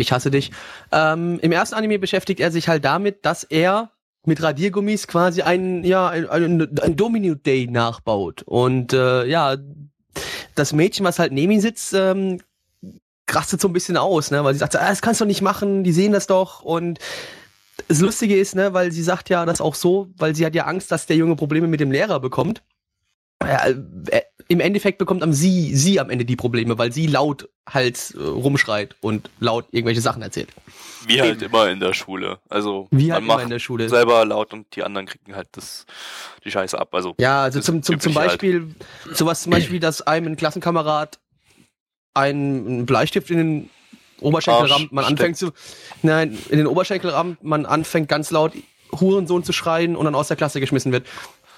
Ich hasse dich. Ähm, Im ersten Anime beschäftigt er sich halt damit, dass er mit Radiergummis quasi einen, ja, ein, ein, ein Domino Day nachbaut. Und äh, ja, das Mädchen, was halt neben ihm sitzt, ähm, rastet so ein bisschen aus, ne? Weil sie sagt, ah, das kannst du nicht machen, die sehen das doch. Und das Lustige ist, ne, weil sie sagt ja das auch so, weil sie hat ja Angst, dass der Junge Probleme mit dem Lehrer bekommt. Äh, äh, im Endeffekt bekommt am sie, sie am Ende die Probleme, weil sie laut halt äh, rumschreit und laut irgendwelche Sachen erzählt. Wie halt immer in der Schule. Also Wie halt man immer macht in der Schule. selber laut und die anderen kriegen halt das, die Scheiße ab. Also Ja, also zum, zum, zum halt. Beispiel, sowas zum Beispiel, dass einem ein Klassenkamerad einen Bleistift in den Oberschenkel Arsch rammt, man steckt. anfängt zu, nein, in den Oberschenkel rammt, man anfängt ganz laut Hurensohn zu schreien und dann aus der Klasse geschmissen wird.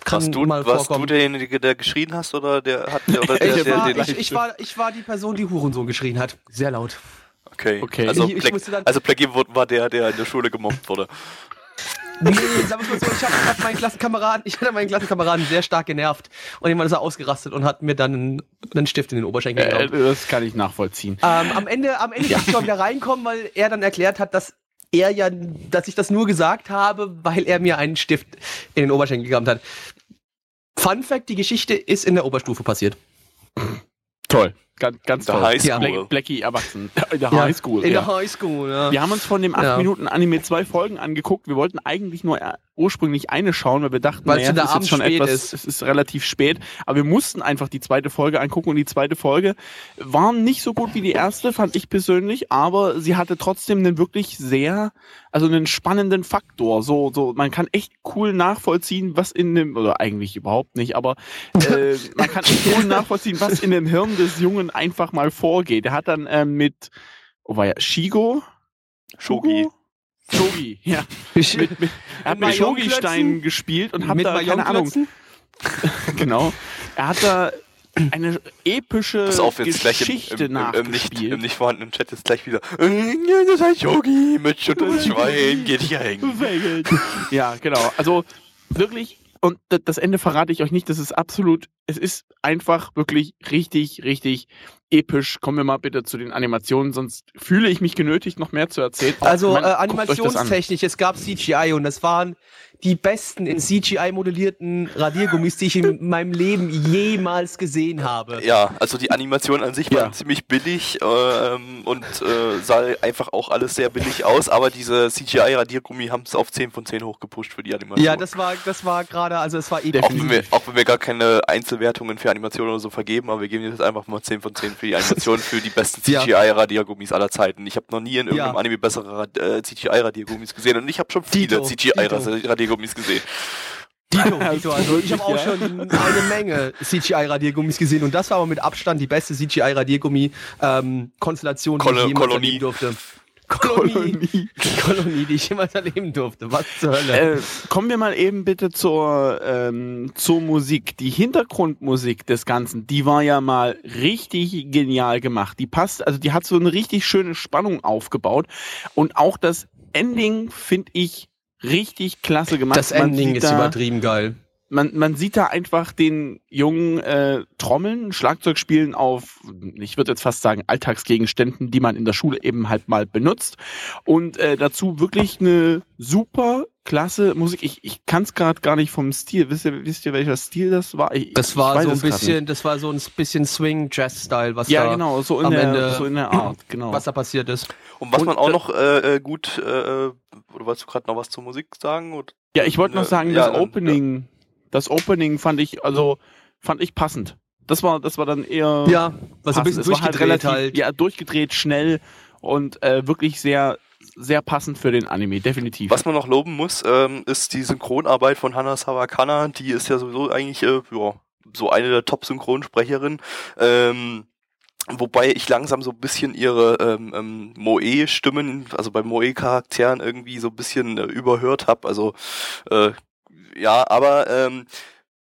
Kann warst du, mal warst du vorkommen. derjenige, der geschrien hast oder der hat oder *laughs* der, ich, der, war, den ich, ich, war, ich war die Person, die Hurensohn geschrien hat. Sehr laut. Okay. Okay. Also, Ich- ich dann- also Blackie war der, der in der Schule gemobbt wurde. Nee, sagen wir mal so, ich habe hab meinen Klassenkameraden, ich hatte meinen Klassenkameraden sehr stark genervt und jemand ist er ausgerastet und hat mir dann einen, einen Stift in den Oberschenkel Äh, genommen. das kann ich nachvollziehen. Ähm, am Ende, am Ende konnte ich wieder reinkommen, weil er dann erklärt hat, dass er ja, dass ich das nur gesagt habe, weil er mir einen Stift in den Oberschenkel gerammt hat. Fun Fact, die Geschichte ist in der Oberstufe passiert. Toll. Ganz, ganz Der toll. Highschool. Black, Blackie erwachsen. In der Ja, Highschool. In ja. der Highschool, ja. Wir haben uns von dem 8 Ja. Minuten Anime zwei Folgen angeguckt. Wir wollten eigentlich nur äh, ursprünglich eine schauen, weil wir dachten, Weil naja, es ist jetzt schon spät etwas, ist. es ist relativ spät. Aber wir mussten einfach die zweite Folge angucken und die zweite Folge war nicht so gut wie die erste, fand ich persönlich, aber sie hatte trotzdem einen wirklich sehr, also einen spannenden Faktor. So, so, man kann echt cool nachvollziehen, was in dem, oder eigentlich überhaupt nicht, aber *laughs* äh, man kann echt cool nachvollziehen, was in dem Hirn des Jungen einfach mal vorgeht. Er hat dann ähm, mit, oh war ja, Shigo? Shogi. Shogi, ja. *laughs* Mit, mit, er hat Mit mit Shogi-Stein Mayonnaise-Klötzen? gespielt und hat mit da, keine Ahnung, *laughs* genau. Er hat da eine epische Pass auf, jetzt gleich Geschichte im, im, im, im, nicht, im nicht vorhandenen Chat ist gleich wieder. "Äh, Das ist ein Yogi mit Schutt und *laughs* Schwein, geht hier hängen. Ja, genau. Also wirklich, und das Ende verrate ich euch nicht, das ist absolut, es ist einfach wirklich richtig, richtig episch. Kommen wir mal bitte zu den Animationen, sonst fühle ich mich genötigt, noch mehr zu erzählen. Also äh, animationstechnisch, es gab CGI und es waren die besten in CGI modellierten Radiergummis, die ich in *laughs* meinem Leben jemals gesehen habe. Ja, also die Animationen an sich waren Ja. ziemlich billig ähm, und äh, sah einfach auch alles sehr billig aus, aber diese CGI-Radiergummi haben es auf 10 von 10 hochgepusht für die Animation. Ja, das war, das war gerade, also es war auch wenn, wir, auch wenn wir gar keine Einzelwertungen für Animationen oder so vergeben, aber wir geben jetzt einfach mal 10 von 10 für die Animation für die besten. *laughs* CGI-Radiergummis aller Zeiten. Ich habe noch nie in irgendeinem Ja. Anime bessere Rad- äh, CGI-Radiergummis gesehen und ich habe schon viele Dito, CGI-Radiergummis gesehen. Dito, *laughs* Dito, also ich habe auch schon eine Menge CGI-Radiergummis gesehen und das war aber mit Abstand die beste CGI-Radiergummi-Konstellation, die Kolo- ich jemals Kolonie. erleben durfte. *laughs* Kolonie. Kolonie. *laughs* Kolonie, die ich jemals erleben durfte. Was zur Hölle? Äh, kommen wir mal eben bitte zur, ähm, zur Musik. Die Hintergrundmusik des Ganzen, die war ja mal richtig genial gemacht. Die passt, also die hat so eine richtig schöne Spannung aufgebaut. Und auch das Ending finde ich richtig klasse gemacht. das Ending ist da, übertrieben geil. Man, man sieht da einfach den jungen äh, Trommeln, Schlagzeug spielen auf, ich würde jetzt fast sagen, Alltagsgegenständen, die man in der Schule eben halt mal benutzt. Und äh, dazu wirklich eine super klasse Musik. Ich, ich kann es gerade gar nicht vom Stil. Wisst ihr, wisst ihr, welcher Stil das war? Ich, Das war so ein bisschen, das war so ein bisschen Swing-Jazz-Style, was. Ja, da, genau, so in, am der, Ende- so in der Art, *clears throat* genau. was da passiert ist. Und was Und, man auch äh, noch äh, äh, gut, äh, oder wolltest du gerade noch was zur Musik sagen? Oder? ja, ich wollte noch äh, sagen, ja, das dann- Opening, das Opening fand ich, also fand ich passend. Das war, das war dann eher. Ja, was ein bisschen halt durchgedreht relativ, halt. ja, durchgedreht, schnell und äh, wirklich sehr, sehr passend für den Anime, definitiv. Was man noch loben muss, ähm, ist die Synchronarbeit von Hana Sawakana. Die ist ja sowieso eigentlich äh, ja, so eine der Top-Synchronsprecherinnen. Ähm, wobei ich langsam so ein bisschen ihre ähm, ähm, Moe-Stimmen, also bei Moe-Charakteren irgendwie so ein bisschen äh, überhört habe. Also äh, ja, aber ähm,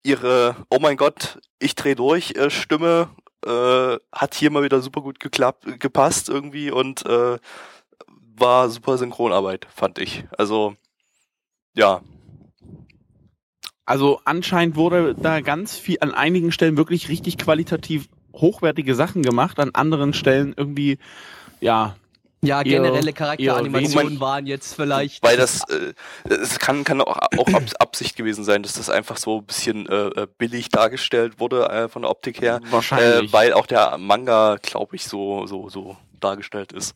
ihre Oh mein Gott, ich dreh durch äh, Stimme äh, hat hier mal wieder super gut geklappt, gepasst irgendwie und äh, war super Synchronarbeit, fand ich. Also, ja. Also anscheinend wurde da ganz viel, an einigen Stellen wirklich richtig qualitativ hochwertige Sachen gemacht, an anderen Stellen irgendwie, ja, Ja, generelle Charakteranimationen waren jetzt vielleicht. Weil das, äh, es kann, kann auch, auch Abs Absicht gewesen sein, dass das einfach so ein bisschen äh, äh, billig dargestellt wurde äh, von der Optik her. wahrscheinlich. Äh, weil auch der Manga, glaube ich, so, so, so dargestellt ist.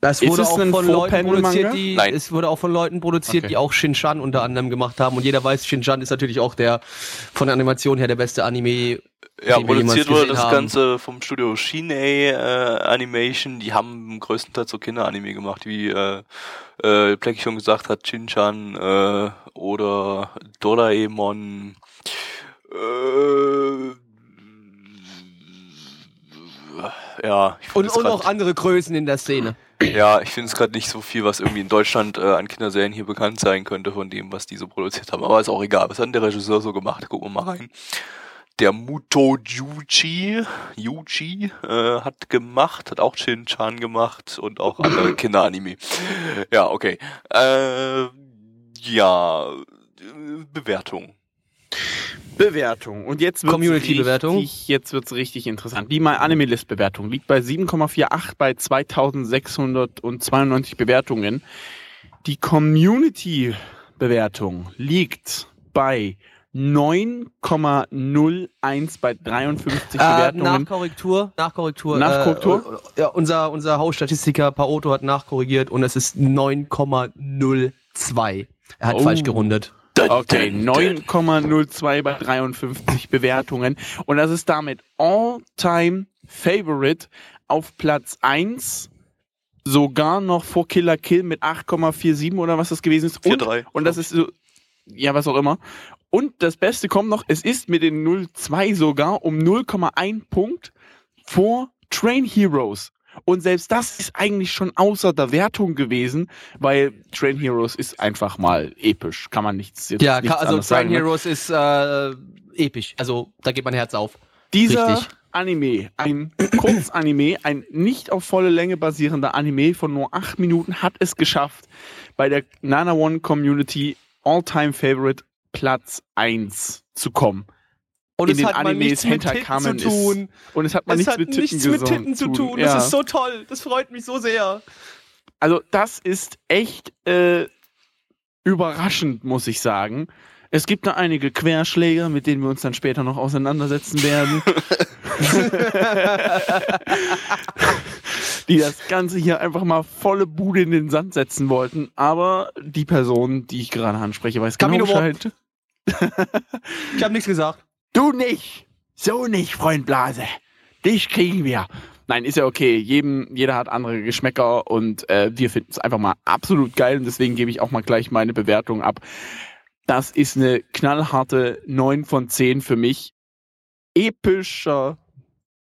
Das wurde es auch von Leuten produziert, die Nein. es wurde auch von Leuten produziert, Okay. die auch Shin-Chan unter anderem gemacht haben und jeder weiß, Shin-Chan ist natürlich auch der von der Animation her der beste Anime. Ja, produziert wurde das haben. Ganze vom Studio Shinei äh, Animation. Die haben größtenteils so Kinderanime gemacht, wie äh, äh, Plecky schon gesagt hat, Shin-Chan äh, oder Doraemon. Äh, ja, ich Und, und auch andere Größen in der Szene. Ja, ich finde es gerade nicht so viel, was irgendwie in Deutschland äh, an Kinderserien hier bekannt sein könnte von dem, was die so produziert haben. Aber ist auch egal. Was hat denn der Regisseur so gemacht? Gucken wir mal rein. Der Muto Yuji, Yuji äh, hat gemacht, hat auch Shin-Chan gemacht und auch andere *coughs* Kinderanime. Ja, okay. Äh, ja, Bewertung. Bewertung. Und jetzt wird's Community-Bewertung. richtig- Jetzt wird's richtig interessant. Die My Anime List Bewertung liegt bei 7,48 bei 2692 Bewertungen. Die Community Bewertung liegt bei 9,01 bei 53 Äh, Bewertungen. Nachkorrektur, Nachkorrektur. Nachkorrektur? Äh, ja, unser, unser Hausstatistiker Paoto hat nachkorrigiert und es ist 9,02. Er hat Oh. falsch gerundet. Okay, 9,02 bei 53 Bewertungen. Und das ist damit All-Time Favorite auf Platz 1. Sogar noch vor Killer Kill mit 8,47 oder was das gewesen ist. Und, 4,3. und das ist so, ja, was auch immer. Und das Beste kommt noch, es ist mit den 0,2 sogar um 0,1 Punkt vor Train Heroes. Und selbst das ist eigentlich schon außer der Wertung gewesen, weil Train Heroes ist einfach mal episch. Kann man nichts jetzt Ja, nichts also Train sagen, ne? Heroes ist äh, episch. Also da geht mein Herz auf. Dieser Richtig. Anime, ein *coughs* Kurzanime, ein nicht auf volle Länge basierender Anime von nur acht Minuten, hat es geschafft, bei der Nana One Community All-Time Favorite Platz 1 zu kommen. Und In es den hat mal Animes nichts mit Hentai Titten zu Kamen tun. ist- Und es hat mal Es nichts hat mit Titten, nichts mit Titten zu tun. Ja. Das ist so toll. Das freut mich so sehr. Also das ist echt äh, überraschend, muss ich sagen. Es gibt da einige Querschläger, mit denen wir uns dann später noch auseinandersetzen werden. *laughs* die das Ganze hier einfach mal volle Bude in den Sand setzen wollten. Aber die Person, die ich gerade anspreche, weiß genau Camino Bescheid. Ich habe nichts gesagt. Du nicht! So nicht, Freund Blase. Dich kriegen wir. Nein, ist ja okay. Jedem, jeder hat andere Geschmäcker und äh, wir finden es einfach mal absolut geil und deswegen gebe ich auch mal gleich meine Bewertung ab. Das ist eine knallharte 9 von 10 für mich. Epischer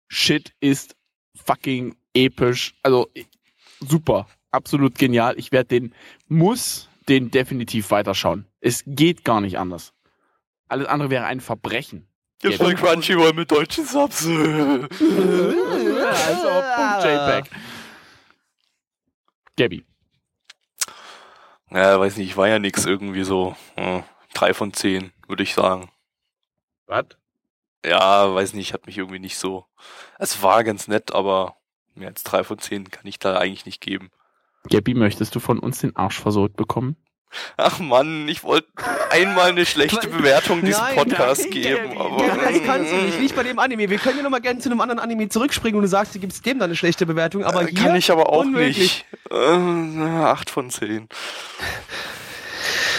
Shit ist fucking episch. Also super, absolut genial. Ich werde den, muss den definitiv weiterschauen. Es geht gar nicht anders. Alles andere wäre ein Verbrechen. Jetzt bei Crunchyroll mit deutschen Subs. also Punkt JPEG. Gabby. Ja, weiß nicht, war ja nix irgendwie so. Hm, drei von zehn, würde ich sagen. Was? Ja, weiß nicht, hat mich irgendwie nicht so. Es war ganz nett, aber mehr als drei von zehn kann ich da eigentlich nicht geben. Gabby, möchtest du von uns den Arsch versohlt bekommen? Ach Mann, ich wollte einmal eine schlechte Bewertung diesem Nein, Podcast nein, geben, aber. Ja, das kannst du nicht, *laughs* nicht bei dem Anime. Wir können ja noch mal gerne zu einem anderen Anime zurückspringen und du sagst, du gibst dem dann eine schlechte Bewertung, aber Äh, hier kann ich aber auch unmöglich. nicht. Äh, acht von zehn.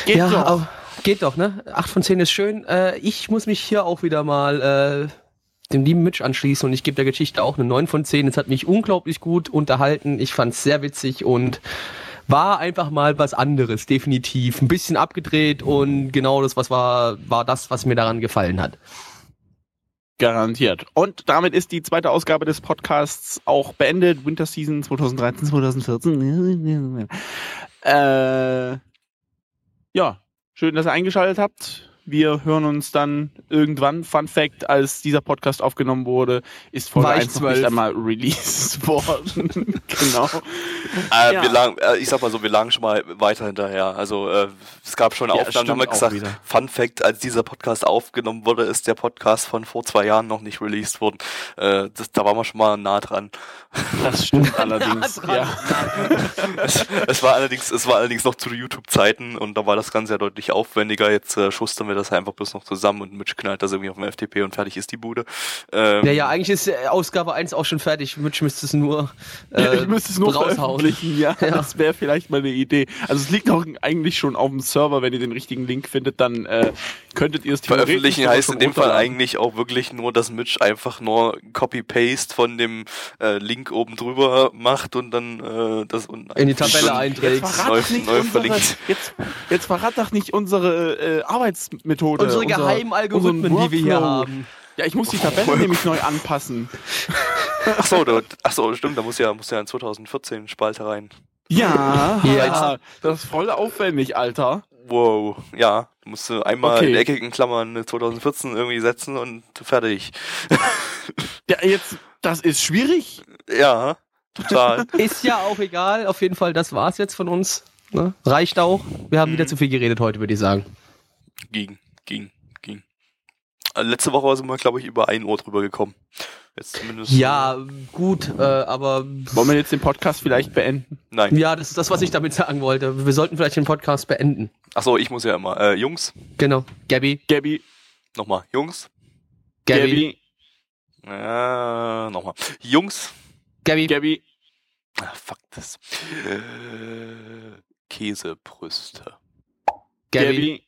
Geht ja, doch. aber geht doch, ne? 8 von 10 ist schön. Äh, ich muss mich hier auch wieder mal äh, dem lieben Mitch anschließen und ich gebe der Geschichte auch eine 9 von 10. Es hat mich unglaublich gut unterhalten. Ich fand es sehr witzig und war einfach mal was anderes, definitiv. Ein bisschen abgedreht und genau das, was war, war das, was mir daran gefallen hat. Garantiert. Und damit ist die zweite Ausgabe des Podcasts auch beendet. Winter Season 2013, 2014. Äh, ja, schön, dass ihr eingeschaltet habt. Wir hören uns dann irgendwann. Fun Fact, als dieser Podcast aufgenommen wurde, ist Folge War ich 1 noch nicht 12. einmal released *laughs* worden. *laughs* genau. Äh, Ja. wir lagen, äh, ich sag mal so, wir lagen schon mal weiter hinterher. Also äh, es gab schon Ja, Aufnahmen, haben wir gesagt, wieder. Fun Fact, als dieser Podcast aufgenommen wurde, ist der Podcast von vor zwei Jahren noch nicht released worden. Äh, das, da waren wir schon mal nah dran. Das stimmt *laughs* allerdings. dran. ja. es, es war allerdings, es war allerdings noch zu YouTube-Zeiten und da war das Ganze ja deutlich aufwendiger. Jetzt äh, schustern wir das einfach bloß noch zusammen und Mitch knallt das irgendwie auf dem FTP und fertig ist die Bude. Ähm, Ja, ja, eigentlich ist äh, Ausgabe 1 auch schon fertig. Mitch müsste es nur, äh, *laughs* Ja, ich müsste es nur raushauen. veröffentlichen, ja. *laughs* Ja. Das wäre vielleicht mal eine Idee. Also es liegt auch eigentlich schon auf dem Server, wenn ihr den richtigen Link findet, dann äh, könntet ihr es theoretisch Veröffentlichen heißt in dem Fall eigentlich auch wirklich nur, dass Mitch einfach nur Copy-Paste von dem äh, Link oben drüber macht und dann äh, das und In die Tabelle einträgt. Jetzt Neu- verrat nicht neu unsere, verlinkt. jetzt, jetzt verrat doch nicht unsere äh, Arbeitsmethode. Unsere unser- geheimen Algorithmen, die wir hier haben. Ja, ich muss die Tabelle *laughs* nämlich neu anpassen. Ach so, da, ach so, stimmt, da muss ja muss ja in 2014 Spalte rein. Ja, Ja. das ist voll aufwendig, Alter. Wow, ja, du musst du einmal Okay. in eckigen Klammern 2014 irgendwie setzen und fertig. *laughs* Ja, jetzt, das ist schwierig. Ja, total. Ist ja auch egal. Auf jeden Fall, das war's jetzt von uns. Ne? Reicht auch. Wir haben Mhm. wieder zu viel geredet heute, würde ich sagen. Ging, ging, ging. Äh, Letzte Woche sind wir, glaube ich, über ein Uhr drüber gekommen. Jetzt zumindest. Ja, gut, äh, aber Wollen wir jetzt den Podcast vielleicht beenden? Nein. ja, das ist das, was ich damit sagen wollte. Wir sollten vielleicht den Podcast beenden. Ach so, ich muss ja immer. Äh, Jungs, Genau. Gabby, Gabby, nochmal. Jungs. Gabby, Gabby, Äh, nochmal. Jungs. Gabby, Gabby, Ah, fuck das. Äh, Käsebrüste. Gabby, Gabby,